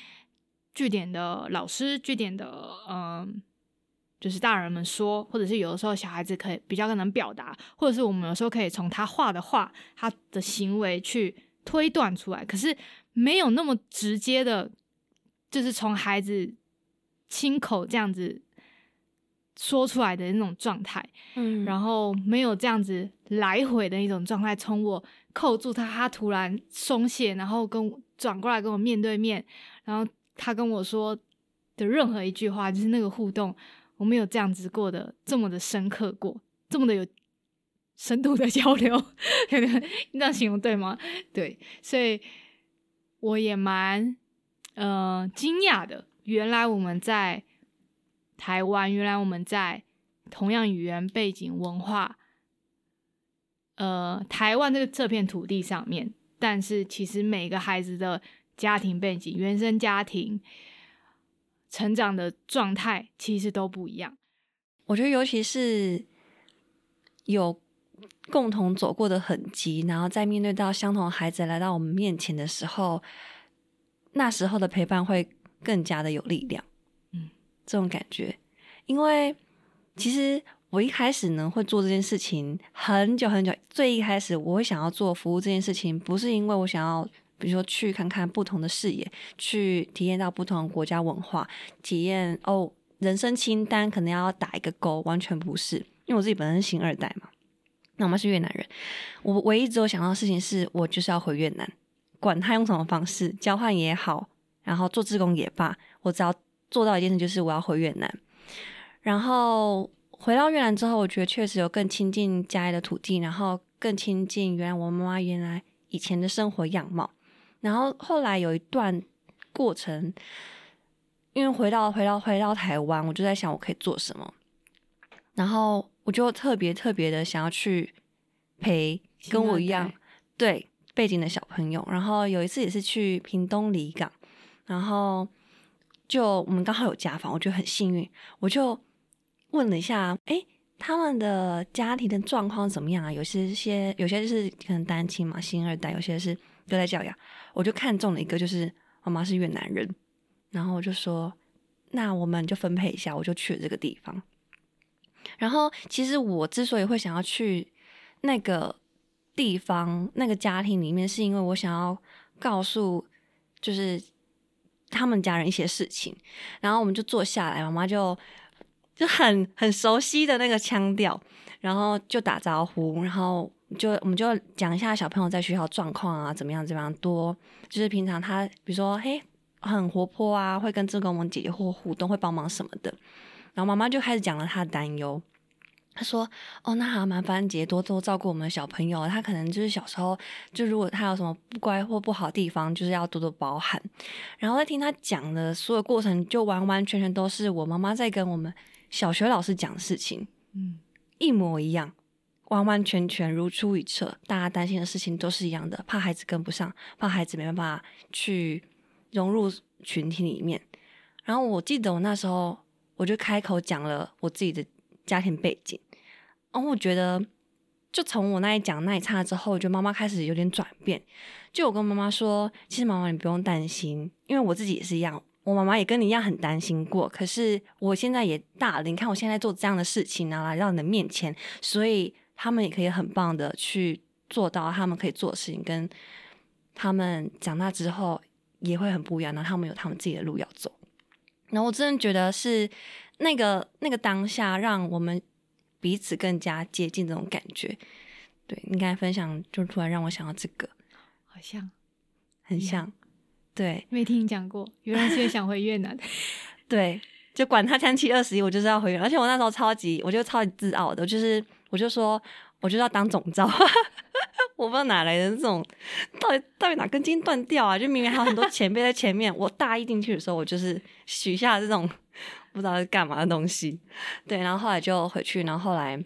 据点的老师、据点的嗯，就是大人们说，或者是有的时候小孩子可以比较可能表达，或者是我们有时候可以从他画的画、他的行为去推断出来。可是没有那么直接的，就是从孩子亲口这样子。说出来的那种状态，嗯，然后没有这样子来回的一种状态，从我扣住他，他突然松懈，然后跟转过来跟我面对面，然后他跟我说的任何一句话，就是那个互動，我没有這樣子過的這麼的深刻過，這麼的有深度的交流，這樣形容對嗎？對，所以我也蠻呃驚訝的，原來我們在。台灣原來我們在同樣語言背景文化，呃，台灣這個這片土地上面但是其实每个孩子的家庭背景、原生家庭成长的状态其实都不一样。我觉得，尤其是有共同走过的痕迹，然后在面对到相同的孩子来到我们面前的时候，那时候的陪伴会更加的有力量。嗯，这种感觉，因为其实我一开始呢会做这件事情很久很久，最一开始我会想要做服务这件事情，不是因为我想要，比如说去看看不同的视野，去体验到不同的国家文化，体验哦。人生清单可能要打一个勾，完全不是，因为我自己本身是新二代嘛。那我妈是越南人，我唯一只有想到的事情是我就是要回越南，管他用什么方式，交换也好，然后做志工也罢，我只要做到一件事，就是我要回越南。然后回到越南之后，我觉得确实有更亲近家里的土地，然后更亲近原来我妈妈原来以前的生活样貌。然后后来有一段过程。因为回到回到回到台湾，我就在想我可以做什么，然后我就特别特别的想要去陪跟我一样对背景的小朋友。然后有一次也是去屏东离港，然后就我们刚好有家访，我觉得很幸运，我就问了一下，哎，他们的家庭的状况怎么样啊？有些些有些就是可能单亲嘛，新二代，有些是都在教养。我就看中了一个，就是我妈是越南人。然后我就说，那我们就分配一下，我就去了这个地方。然后其实我之所以会想要去那个地方、那个家庭里面，是因为我想要告诉就是他们家人一些事情。然后我们就坐下来，妈妈就就很很熟悉的那个腔调，然后就打招呼，然后就我们就讲一下小朋友在学校状况啊，怎么样怎么样多，就是平常他比如说嘿。很活泼啊，会跟这个我们姐姐或互动，会帮忙什么的。然后妈妈就开始讲了她的担忧。她说：“哦，那好麻烦姐姐多多照顾我们的小朋友。他可能就是小时候，就如果他有什么不乖或不好的地方，就是要多多包涵。”然后在听他讲的所有过程，就完完全全都是我妈妈在跟我们小学老师讲的事情，嗯，一模一样，完完全全如出一辙。大家担心的事情都是一样的，怕孩子跟不上，怕孩子没办法去。融入群体里面，然后我记得我那时候我就开口讲了我自己的家庭背景，然后我觉得就从我那一讲那一刹之后，我觉得妈妈开始有点转变。就我跟妈妈说，其实妈妈你不用担心，因为我自己也是一样，我妈妈也跟你一样很担心过。可是我现在也大了，你看我现在做这样的事情呢，来到你的面前，所以他们也可以很棒的去做到他们可以做的事情，跟他们长大之后。也会很不一样，然后他们有他们自己的路要走。然后我真的觉得是那个那个当下，让我们彼此更加接近这种感觉。对你刚才分享，就突然让我想到这个，好像很像。对，没听你讲过，原来是想回越南。对，就管他三七二十一，我就是要回越南。而且我那时候超级，我就超级自傲的，就是我就说，我就要当总召。我不知道哪来的这种，到底到底哪根筋断掉啊？就明明还有很多前辈在前面，我大一进去的时候，我就是许下这种 不知道是干嘛的东西。对，然后后来就回去，然后后来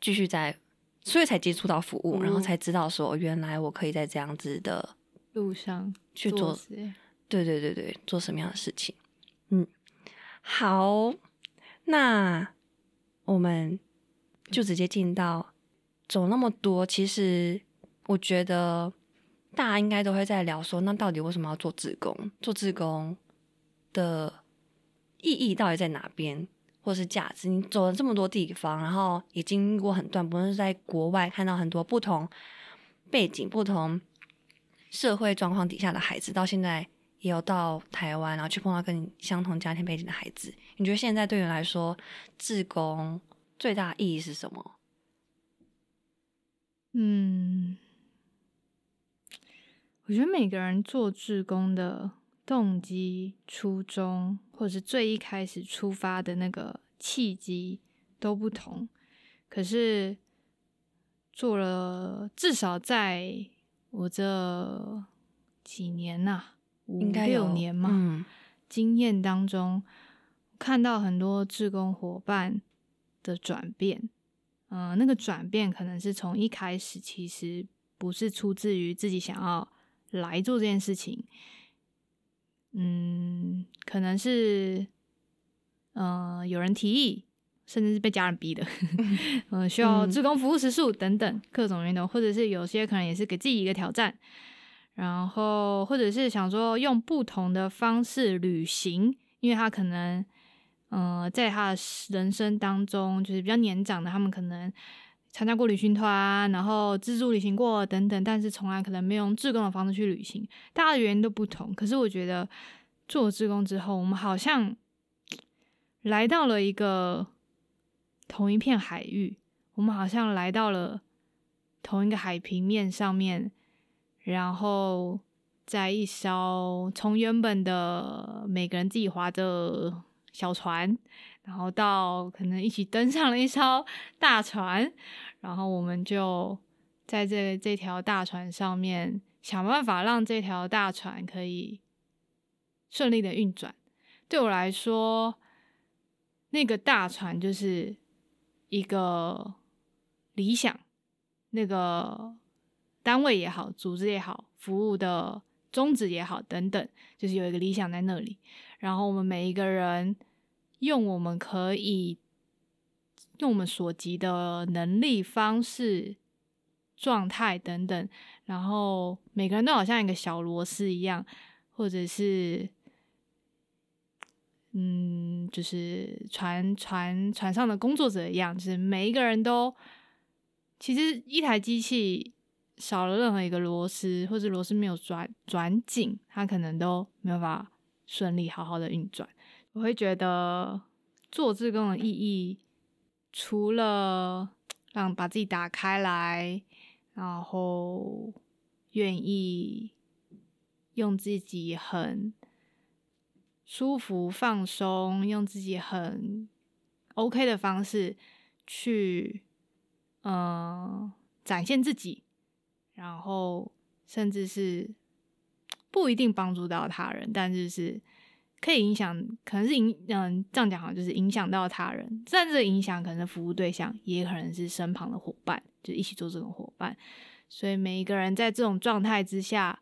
继续在，所以才接触到服务，然后才知道说，原来我可以在这样子的路上去做，对对对对，做什么样的事情？嗯，好，那我们就直接进到。走那么多，其实我觉得大家应该都会在聊说，那到底为什么要做志工？做志工的意义到底在哪边，或是价值？你走了这么多地方，然后也经历过很段，不论是在国外看到很多不同背景、不同社会状况底下的孩子，到现在也有到台湾，然后去碰到跟你相同家庭背景的孩子。你觉得现在对你来说，志工最大意义是什么？嗯，我觉得每个人做志工的动机、初衷，或者是最一开始出发的那个契机都不同。可是做了至少在我这几年呐，五六年嘛，经验当中，看到很多志工伙伴的转变。嗯，那个转变可能是从一开始其实不是出自于自己想要来做这件事情，嗯，可能是，呃，有人提议，甚至是被家人逼的，嗯，需要志工服务时数等等各种运动，或者是有些可能也是给自己一个挑战，然后或者是想说用不同的方式旅行，因为他可能，呃，在他的人生当中，就是比较年长的，他们可能。参加过旅行团，然后自助旅行过等等，但是从来可能没有用志工的方式去旅行。大家的原因都不同，可是我觉得做志工之后，我们好像来到了一个同一片海域，我们好像来到了同一个海平面上面，然后在一艘从原本的每个人自己划着小船。然后到可能一起登上了一艘大船，然后我们就在这这条大船上面想办法让这条大船可以顺利的运转。对我来说，那个大船就是一个理想，那个单位也好，组织也好，服务的宗旨也好，等等，就是有一个理想在那里。然后我们每一个人。用我们可以用我们所及的能力、方式、状态等等，然后每个人都好像一个小螺丝一样，或者是，嗯，就是船船船上的工作者一样，就是每一个人都，其实一台机器少了任何一个螺丝，或者螺丝没有转转紧，它可能都没有办法顺利好好的运转。我会觉得做志工的意义，除了让把自己打开来，然后愿意用自己很舒服、放松，用自己很 OK 的方式去，嗯，展现自己，然后甚至是不一定帮助到他人，但是是。可以影响，可能是影，嗯，这样讲好像就是影响到他人。但这个影响可能是服务对象，也可能是身旁的伙伴，就一起做这种伙伴。所以每一个人在这种状态之下，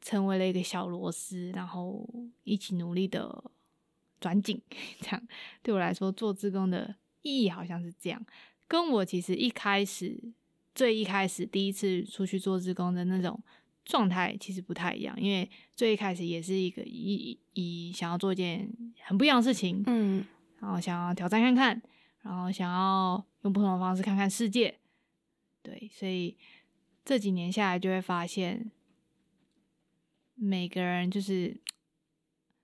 成为了一个小螺丝，然后一起努力的转紧。这样对我来说，做志工的意义好像是这样。跟我其实一开始最一开始第一次出去做志工的那种。状态其实不太一样，因为最一开始也是一个以以想要做一件很不一样的事情，嗯，然后想要挑战看看，然后想要用不同的方式看看世界，对，所以这几年下来就会发现，每个人就是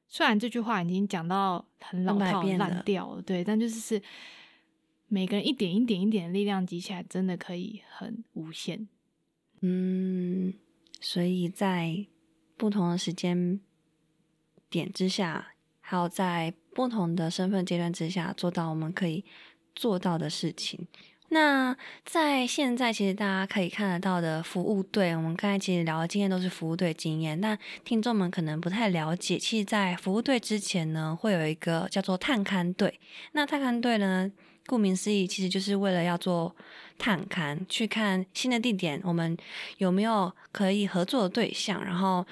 虽然这句话已经讲到很老套烂掉了，对，但就是是每个人一点一点一点的力量积起来，真的可以很无限，嗯。所以在不同的时间点之下，还有在不同的身份阶段之下，做到我们可以做到的事情。那在现在，其实大家可以看得到的服务队，我们刚才其实聊的经验都是服务队经验。但听众们可能不太了解，其实，在服务队之前呢，会有一个叫做探勘队。那探勘队呢？顾名思义，其实就是为了要做探勘，去看新的地点，我们有没有可以合作的对象，然后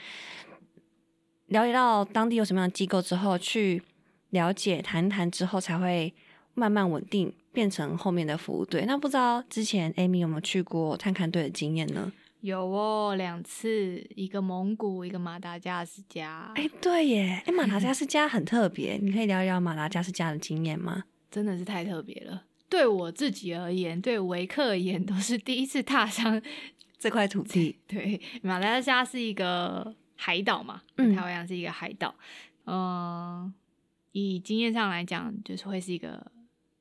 了解到当地有什么样的机构之后，去了解谈谈之后，才会慢慢稳定变成后面的服务队。那不知道之前 Amy 有没有去过探勘队的经验呢？有哦，两次，一个蒙古，一个马达加斯加。哎，对耶，哎，马达加斯加很特别，你可以聊一聊马达加斯加的经验吗？真的是太特别了，对我自己而言，对维克而言，都是第一次踏上 这块土地。对，马来西亚是一个海岛嘛，嗯，台湾是一个海岛，嗯，以经验上来讲，就是会是一个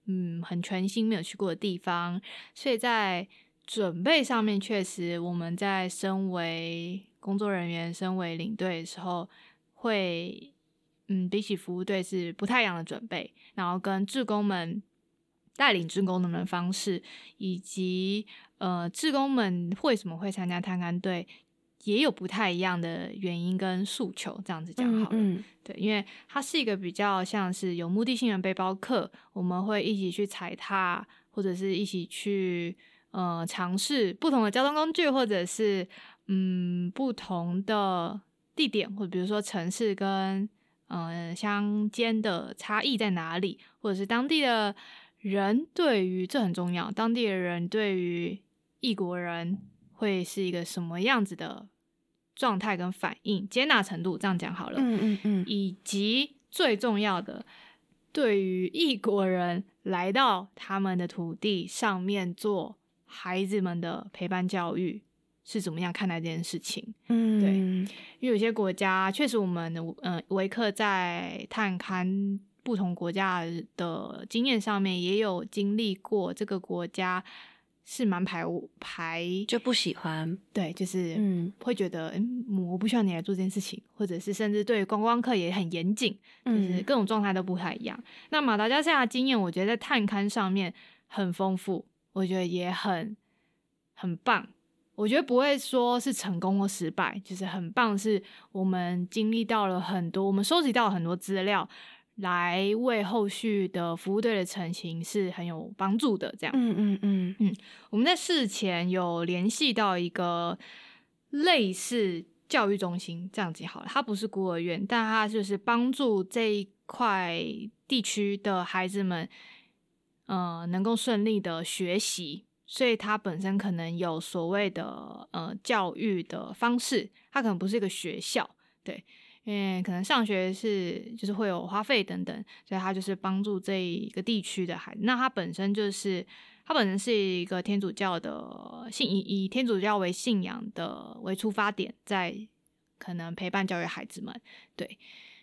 嗯很全新、没有去过的地方，所以在准备上面，确实我们在身为工作人员、身为领队的时候，会。嗯，比起服务队是不太一样的准备，然后跟志工们带领志工们的方式，以及呃，志工们为什么会参加探勘队，也有不太一样的原因跟诉求。这样子讲好了，对，因为它是一个比较像是有目的性的背包客，我们会一起去踩踏，或者是一起去呃尝试不同的交通工具，或者是嗯不同的地点，或者比如说城市跟呃乡间的差异在哪里，或者是当地的人对于这很重要，当地的人对于异国人会是一个什么样子的状态跟反应，接纳程度这样讲好了，嗯嗯嗯，以及最重要的，对于异国人来到他们的土地上面做孩子们的陪伴教育是怎么样看待这件事情？嗯，对因为有些国家确实，我们呃维克在探勘不同国家的经验上面，也有经历过这个国家是蛮排排，就不喜欢，对，就是嗯会觉得嗯，我不需要你来做这件事情，或者是甚至对观光客也很严谨，就是嗯各种状态都不太一样。那马达加斯加的经验，我觉得在探勘上面很丰富，我觉得也很很棒。我觉得不会说是成功或失败，就是很棒，是我们经历到了很多，我们收集到了很多资料，来为后续的服务队的成型是很有帮助的。这样，嗯嗯嗯我们在事前有联系到一个类似教育中心这样子好了，它不是孤儿院，但它就是帮助这一块地区的孩子们，呃，能够顺利的学习。所以它本身可能有所谓的呃教育的方式，它可能不是一个学校，对，因为可能上学是就是会有花费等等，所以它就是帮助这一个地区的孩子。那它本身就是它本身是一个天主教的信以以天主教为信仰的为出发点，在可能陪伴教育孩子们。对，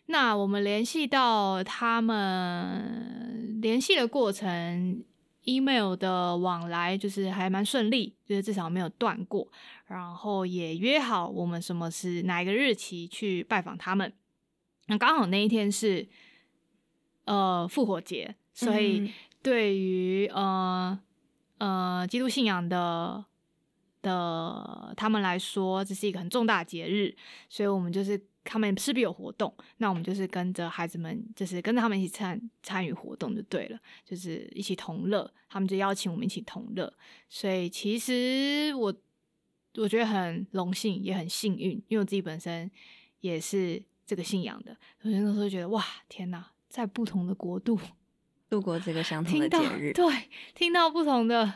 那我们联系到他们联系的过程。Email 的往来就是还蛮顺利，就是至少没有断过，然后也约好我们什么是哪一个日期去拜访他们。那刚好那一天是呃复活节，所以嗯对于呃呃基督信仰的的他们来说，这是一个很重大的节日，所以我们就是他们势必有活动，那我们就是跟着孩子们，就是跟着他们一起参参与活动就对了，就是一起同乐，他们就邀请我们一起同乐，所以其实我我觉得很荣幸，也很幸运，因为我自己本身也是这个信仰的，所以那时候觉得哇，天哪，在不同的国度。度过这个相同的节日，对，听到不同的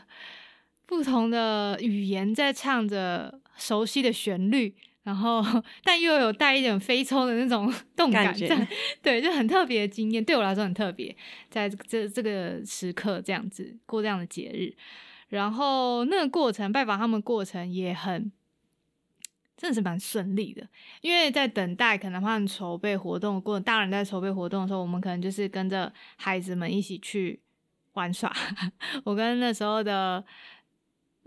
不同的语言在唱着熟悉的旋律，然后但又有带一点非抽的那种 动感，感觉这样对，就很特别的经验，对我来说很特别，在这这这个时刻这样子过这样的节日，然后那个过程拜访他们过程也很。真的是蛮顺利的，因为在等待，可能他们筹备活动过，大人在筹备活动的时候，我们可能就是跟着孩子们一起去玩耍。我跟那时候的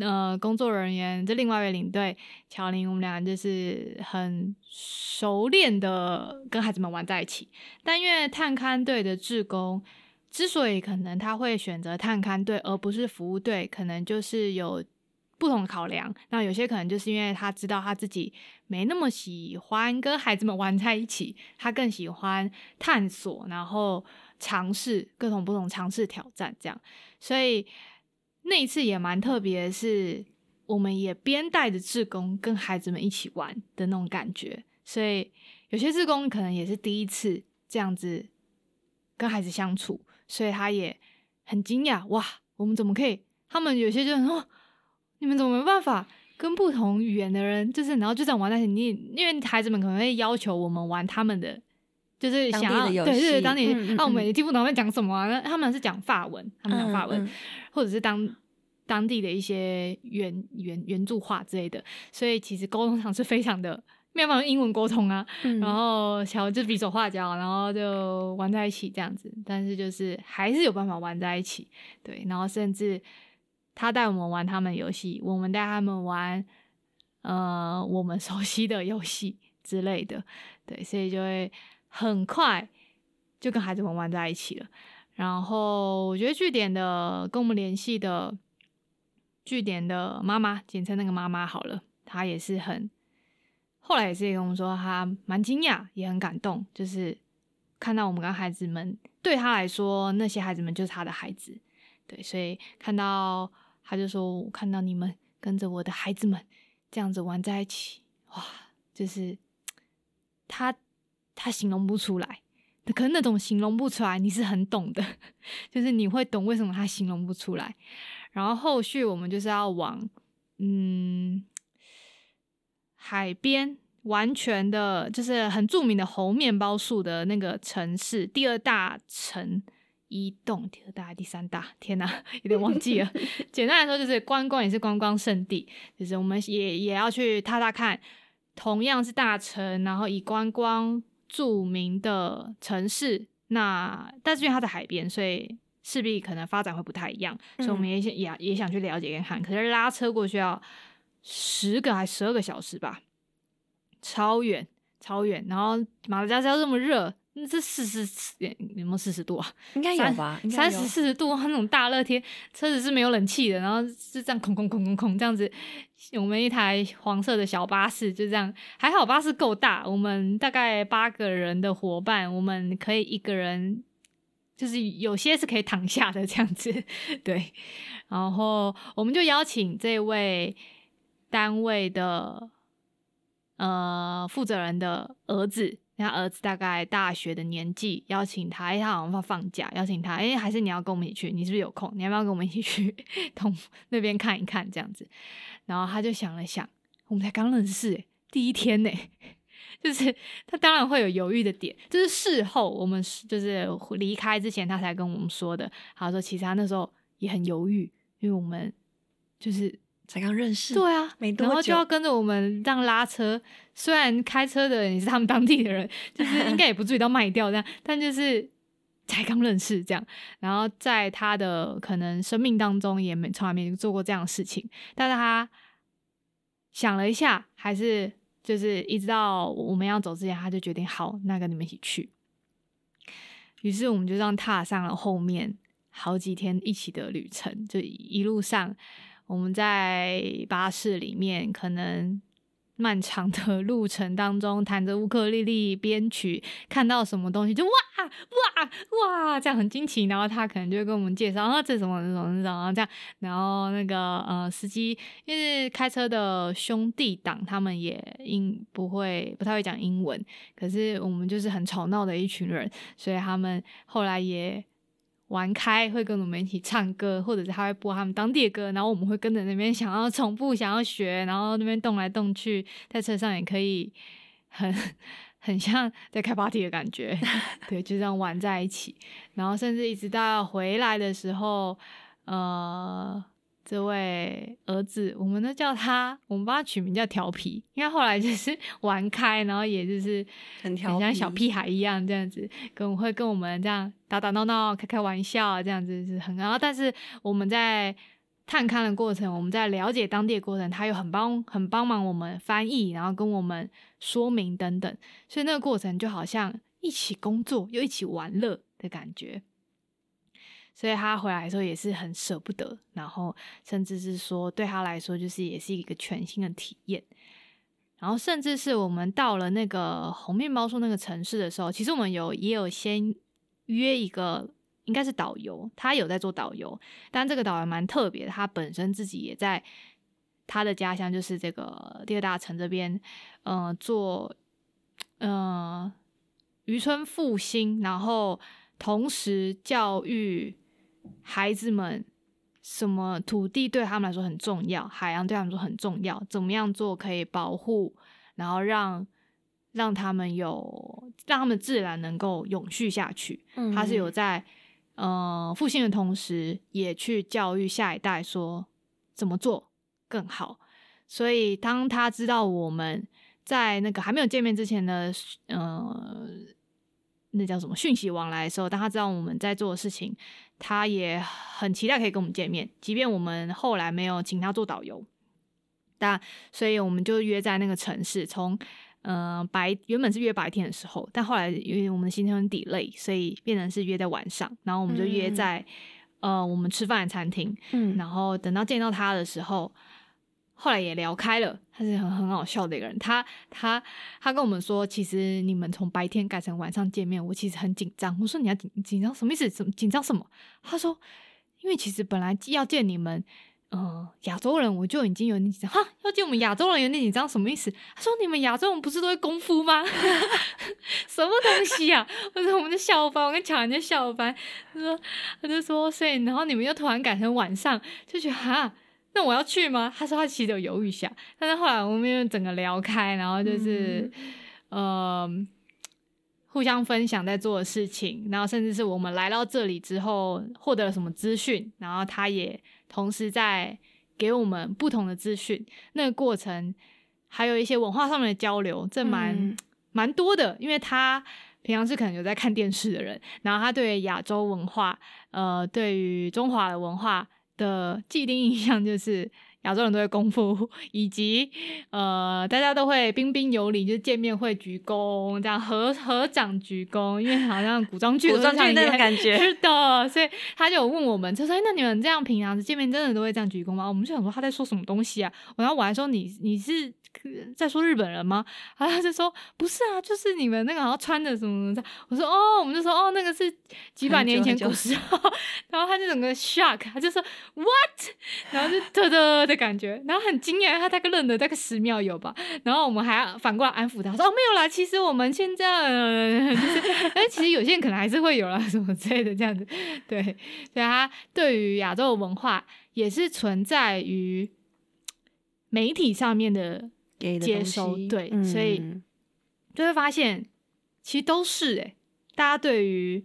呃工作人员，这另外一位领队乔林，我们两个就是很熟练的跟孩子们玩在一起。但因为探勘队的志工，之所以可能他会选择探勘队而不是服务队，可能就是有。不同的考量，那有些可能就是因为他知道他自己没那么喜欢跟孩子们玩在一起，他更喜欢探索，然后尝试各种不同尝试挑战这样。所以那一次也蛮特别，是我们也边带着志工跟孩子们一起玩的那种感觉。所以有些志工可能也是第一次这样子跟孩子相处，所以他也很惊讶，哇，我们怎么可以？他们有些就很哦。你们怎么没办法跟不同语言的人，就是然后就这样玩在一起？你因为孩子们可能会要求我们玩他们的，就是想要对对戏当地，那、我们嗯也听不懂在讲什么、啊。那他们是讲法文，他们讲法文，或者是当当地的一些原原原著画之类的，所以其实沟通上是非常的没有办法用英文沟通啊。嗯然后小就比手画脚，然后就玩在一起这样子，但是就是还是有办法玩在一起，对，然后甚至他带我们玩他们游戏，我们带他们玩呃我们熟悉的游戏之类的，对，所以就会很快就跟孩子们玩在一起了。然后我觉得据点的跟我们联系的据点的妈妈，简称那个妈妈好了，她也是很。后来也是跟我们说，她蛮惊讶，也很感动，就是看到我们跟孩子们，对他来说，那些孩子们就是他的孩子，对，所以看到他就说我看到你们跟着我的孩子们这样子玩在一起，哇，就是他他形容不出来，可是那种形容不出来，你是很懂的，就是你会懂为什么他形容不出来。然后后续我们就是要往嗯海边。完全的，就是很著名的猴面包树的那个城市，第二大城移动，第二大第三大，天哪，有点忘记了。简单来说，就是观光也是观光胜地，就是我们也也要去踏踏看，同样是大城，然后以观光著名的城市，那但是因为它在海边，所以势必可能发展会不太一样，所以我们也想也也想去了解跟看，可是拉车过去要十个还十二个小时吧。超远，超远，然后马达加斯加这么热，那这四十有没有四十度啊？应该有吧，三十四十度，那种大热天，车子是没有冷气的，然后是这样空空空空空这样子。我们一台黄色的小巴士就这样，还好巴士够大，我们大概八个人的伙伴，我们可以一个人，就是有些是可以躺下的这样子，对。然后我们就邀请这位单位的。呃，负责人的儿子，他儿子大概大学的年纪，邀请他，哎，他好像放放假，邀请他，哎，还是你要跟我们一起去？你是不是有空？你要不要跟我们一起去 同那边看一看这样子？然后他就想了想，我们才刚认识，第一天呢，就是他当然会有犹豫的点，就是事后我们就是离开之前，他才跟我们说的。他说，其实他那时候也很犹豫，因为我们就是。才刚认识，对啊，然后就要跟着我们这样拉车。虽然开车的人也是他们当地的人，就是 应该也不至于到卖掉这样，但就是才刚认识这样。然后在他的可能生命当中也没从来没做过这样的事情，但是他想了一下，还是就是一直到我们要走之前，他就决定好，那跟你们一起去。于是我们就这样踏上了后面好几天一起的旅程，就一路上。我们在巴士里面，可能漫长的路程当中，弹着乌克丽丽编曲，看到什么东西就哇哇哇，这样很惊奇。然后他可能就会跟我们介绍啊，这什么什么什么，然后这样，然后那个呃司机，因为开车的兄弟党，他们也英不会不太会讲英文，可是我们就是很吵闹的一群人，所以他们后来也。玩开会跟我们一起唱歌，或者是他会播他们当地的歌，然后我们会跟着那边想要重复、想要学，然后那边动来动去，在车上也可以很 很像在开 party 的感觉，对，就这样玩在一起，然后甚至一直到回来的时候，呃。这位儿子，我们都叫他，我们帮他取名叫调皮，因为后来就是 玩开，然后也就是很调像小屁孩一样这样子，跟会跟我们这样打打闹闹、开开玩笑这样子是很然后，但是我们在探勘的过程，我们在了解当地的过程，他又很帮很帮忙我们翻译，然后跟我们说明等等，所以那个过程就好像一起工作又一起玩乐的感觉。所以他回来的时候也是很舍不得，然后甚至是说对他来说就是也是一个全新的体验。然后甚至是我们到了那个红面包树那个城市的时候，其实我们有也有先约一个应该是导游，他有在做导游，但这个导游蛮特别，他本身自己也在他的家乡就是这个第二大城这边，嗯，做嗯渔村复兴，然后同时教育。孩子们，什么土地对他们来说很重要，海洋对他们说很重要，怎么样做可以保护，然后让让他们有让他们自然能够永续下去。他是有在呃复兴的同时，也去教育下一代说怎么做更好。所以当他知道我们在那个还没有见面之前的呃那叫什么讯息往来的时候，当他知道我们在做的事情。他也很期待可以跟我们见面，即便我们后来没有请他做导游，但所以我们就约在那个城市。从嗯白原本是约白天的时候，但后来因为我们的行程很 delay，所以变成是约在晚上。然后我们就约在呃我们吃饭的餐厅。嗯，然后等到见到他的时候。后来也聊开了，他是很很好笑的一个人。他他他跟我们说，其实你们从白天改成晚上见面，我其实很紧张。我说你要紧紧张什么意思？什么紧张什么？他说，因为其实本来要见你们，呃，亚洲人我就已经有点紧张，哈，要见我们亚洲人有点紧张，什么意思？他说你们亚洲人不是都会功夫吗？什么东西啊？我说我们的校班，我跟乔人在校班，他说他就说，所以然后你们又突然改成晚上，就觉得哈，那我要去吗？他说他其实有犹豫一下，但是后来我们又整个聊开，然后就是呃。互相分享在做的事情，然后甚至是我们来到这里之后获得了什么资讯，然后他也同时在给我们不同的资讯。那个过程还有一些文化上面的交流，这蛮蛮多的。因为他平常是可能有在看电视的人，然后他对亚洲文化，呃，对于中华的文化的既定印象就是。亚洲人都会功夫，以及呃，大家都会彬彬有礼，就是见面会鞠躬，这样合合掌鞠躬，因为好像古装剧古装剧那种 感觉是的，所以他就有问我们，就说：“那你们这样平常见面真的都会这样鞠躬吗？”我们就想说他在说什么东西啊？然后我还说：“你你是在说日本人吗？”然后他就说：“不是啊，就是你们那个好像穿的什么什么。”我说：“哦，我们就说哦，那个是几百年前古时候。”然后他就整个 shock，他就说：“What？” 然后就嘚嘚。的感觉，然后很惊讶，他大概愣了大概十秒有吧，然后我们还反过来安抚他说：“哦，没有啦，其实我们现在 就是，但其实有些人可能还是会有啦，什么之类的这样子。”对，所以他对于亚洲文化也是存在于媒体上面的接收，对，所以就会发现其实都是诶，大家对于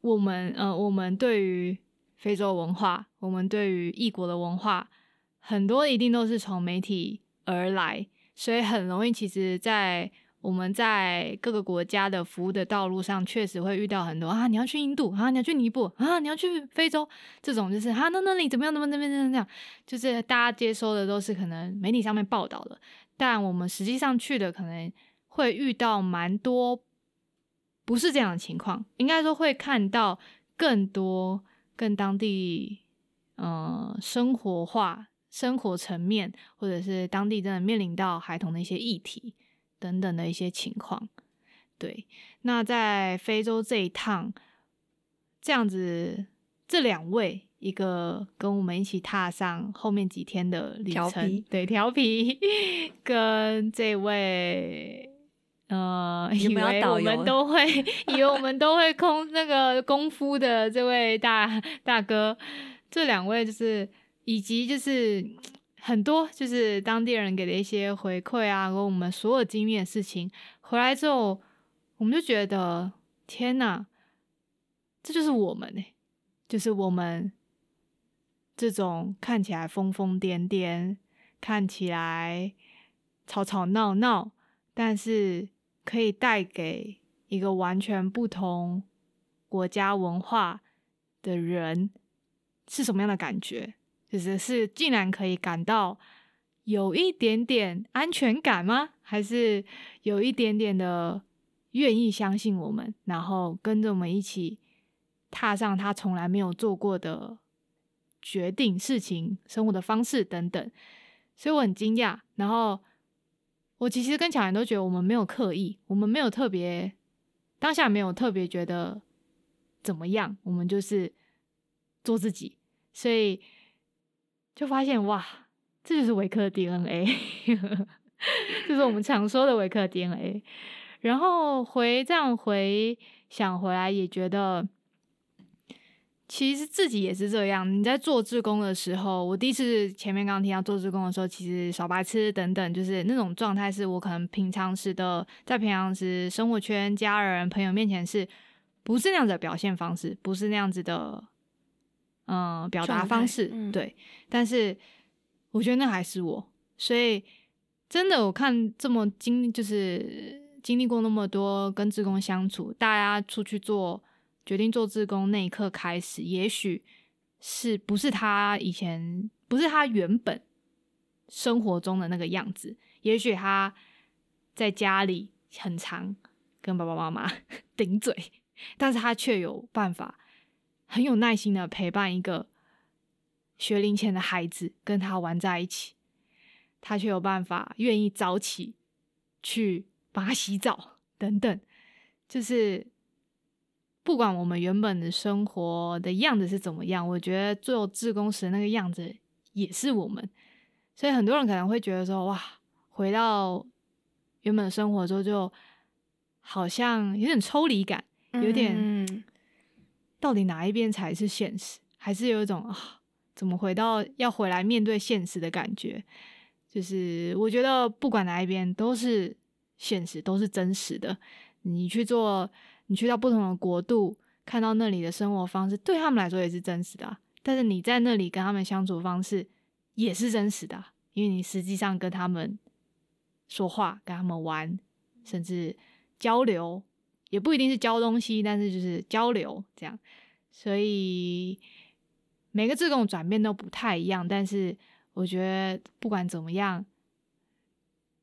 我们呃，我们对于非洲文化，我们对于异国的文化。很多一定都是从媒体而来，所以很容易，其实，在我们在各个国家的服务的道路上，确实会遇到很多啊，你要去印度啊，你要去尼泊啊，你要去非洲，这种就是啊，那那里怎么样？怎么怎么这样？就是大家接收的都是可能媒体上面报道的，但我们实际上去的可能会遇到蛮多不是这样的情况，应该说会看到更多更当地呃生活化。生活层面，或者是当地真的面临到孩童的一些议题等等的一些情况，对。那在非洲这一趟，这样子，这两位，一个跟我们一起踏上后面几天的旅程，对，调皮，跟这位，呃，以为我们都会，以为我们都会空那个功夫的这位大大哥，这两位就是。以及就是很多就是当地人给的一些回馈啊，和我们所有经历的事情。回来之后，我们就觉得天哪，这就是我们哎，就是我们这种看起来疯疯癫癫、看起来吵吵闹闹，但是可以带给一个完全不同国家文化的人是什么样的感觉？就是是竟然可以感到有一点点安全感吗？还是有一点点的愿意相信我们，然后跟着我们一起踏上他从来没有做过的决定、事情、生活的方式等等？所以我很惊讶。然后我其实跟巧人都觉得我们没有刻意，我们没有特别当下没有特别觉得怎么样，我们就是做自己，所以。就发现哇，这就是维克 DNA，就是我们常说的维克 DNA。然后回这样回想回来，也觉得其实自己也是这样。你在做志工的时候，我第一次前面刚刚听到做志工的时候，其实少白痴等等，就是那种状态，是我可能平常时的在平常时生活圈、家人、朋友面前是不是那样子的表现方式，不是那样子的。嗯，表达方式对，但是我觉得那还是我，所以真的我看这么经，就是经历过那么多跟志工相处，大家出去做决定做志工那一刻开始，也许是不是他以前不是他原本生活中的那个样子，也许他在家里很常跟爸爸妈妈 顶嘴，但是他却有办法。很有耐心的陪伴一个学龄前的孩子，跟他玩在一起，他却有办法愿意早起去帮他洗澡等等，就是不管我们原本的生活的样子是怎么样，我觉得做志工时那个样子也是我们。所以很多人可能会觉得说，哇，回到原本的生活之后，就好像有点抽离感，有点到底哪一边才是现实？还是有一种啊，怎么回到要回来面对现实的感觉？就是我觉得不管哪一边都是现实，都是真实的。你去做，你去到不同的国度，看到那里的生活方式，对他们来说也是真实的。但是你在那里跟他们相处方式也是真实的，因为你实际上跟他们说话、跟他们玩，甚至交流，也不一定是教东西，但是就是交流这样。所以每个这种转变都不太一样，但是我觉得不管怎么样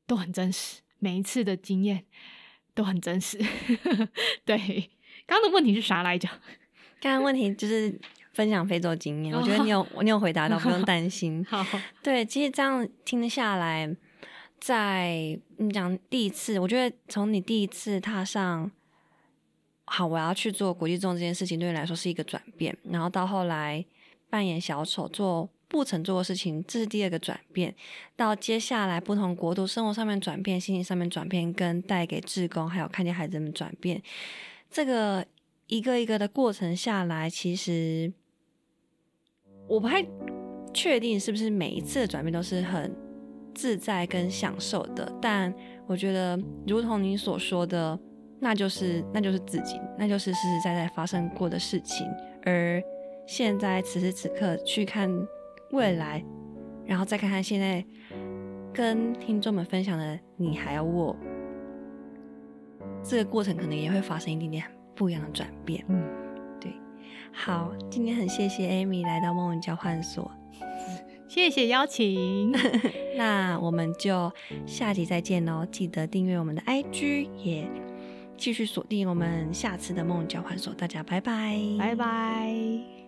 都很真实，每一次的经验。都很真实，对。刚刚的问题是啥来着？刚刚问题就是分享非洲经验，我觉得你有你有回答到，不用 担心。好，对，其实这样听下来，在你讲第一次，我觉得从你第一次踏上，好，我要去做国际中这件事情，对你来说是一个转变，然后到后来扮演小丑做。不曾做的事情，这是第二个转变。到接下来不同国度生活上面转变，心情上面转变，跟带给志工，还有看见孩子们转变，这个一个一个的过程下来，其实我不太确定是不是每一次的转变都是很自在跟享受的。但我觉得，如同你所说的，那就是那就是自己，那就是实实在在发生过的事情。而现在此时此刻去看。未来，然后再看看现在跟听众们分享的你还有我，这个过程可能也会发生一点点不一样的转变。嗯，对。好，今天很谢谢 Amy 来到梦文交换所，谢谢邀请。那我们就下集再见喽！记得订阅我们的 IG，也继续锁定我们下次的梦文交换所。大家拜拜，拜拜。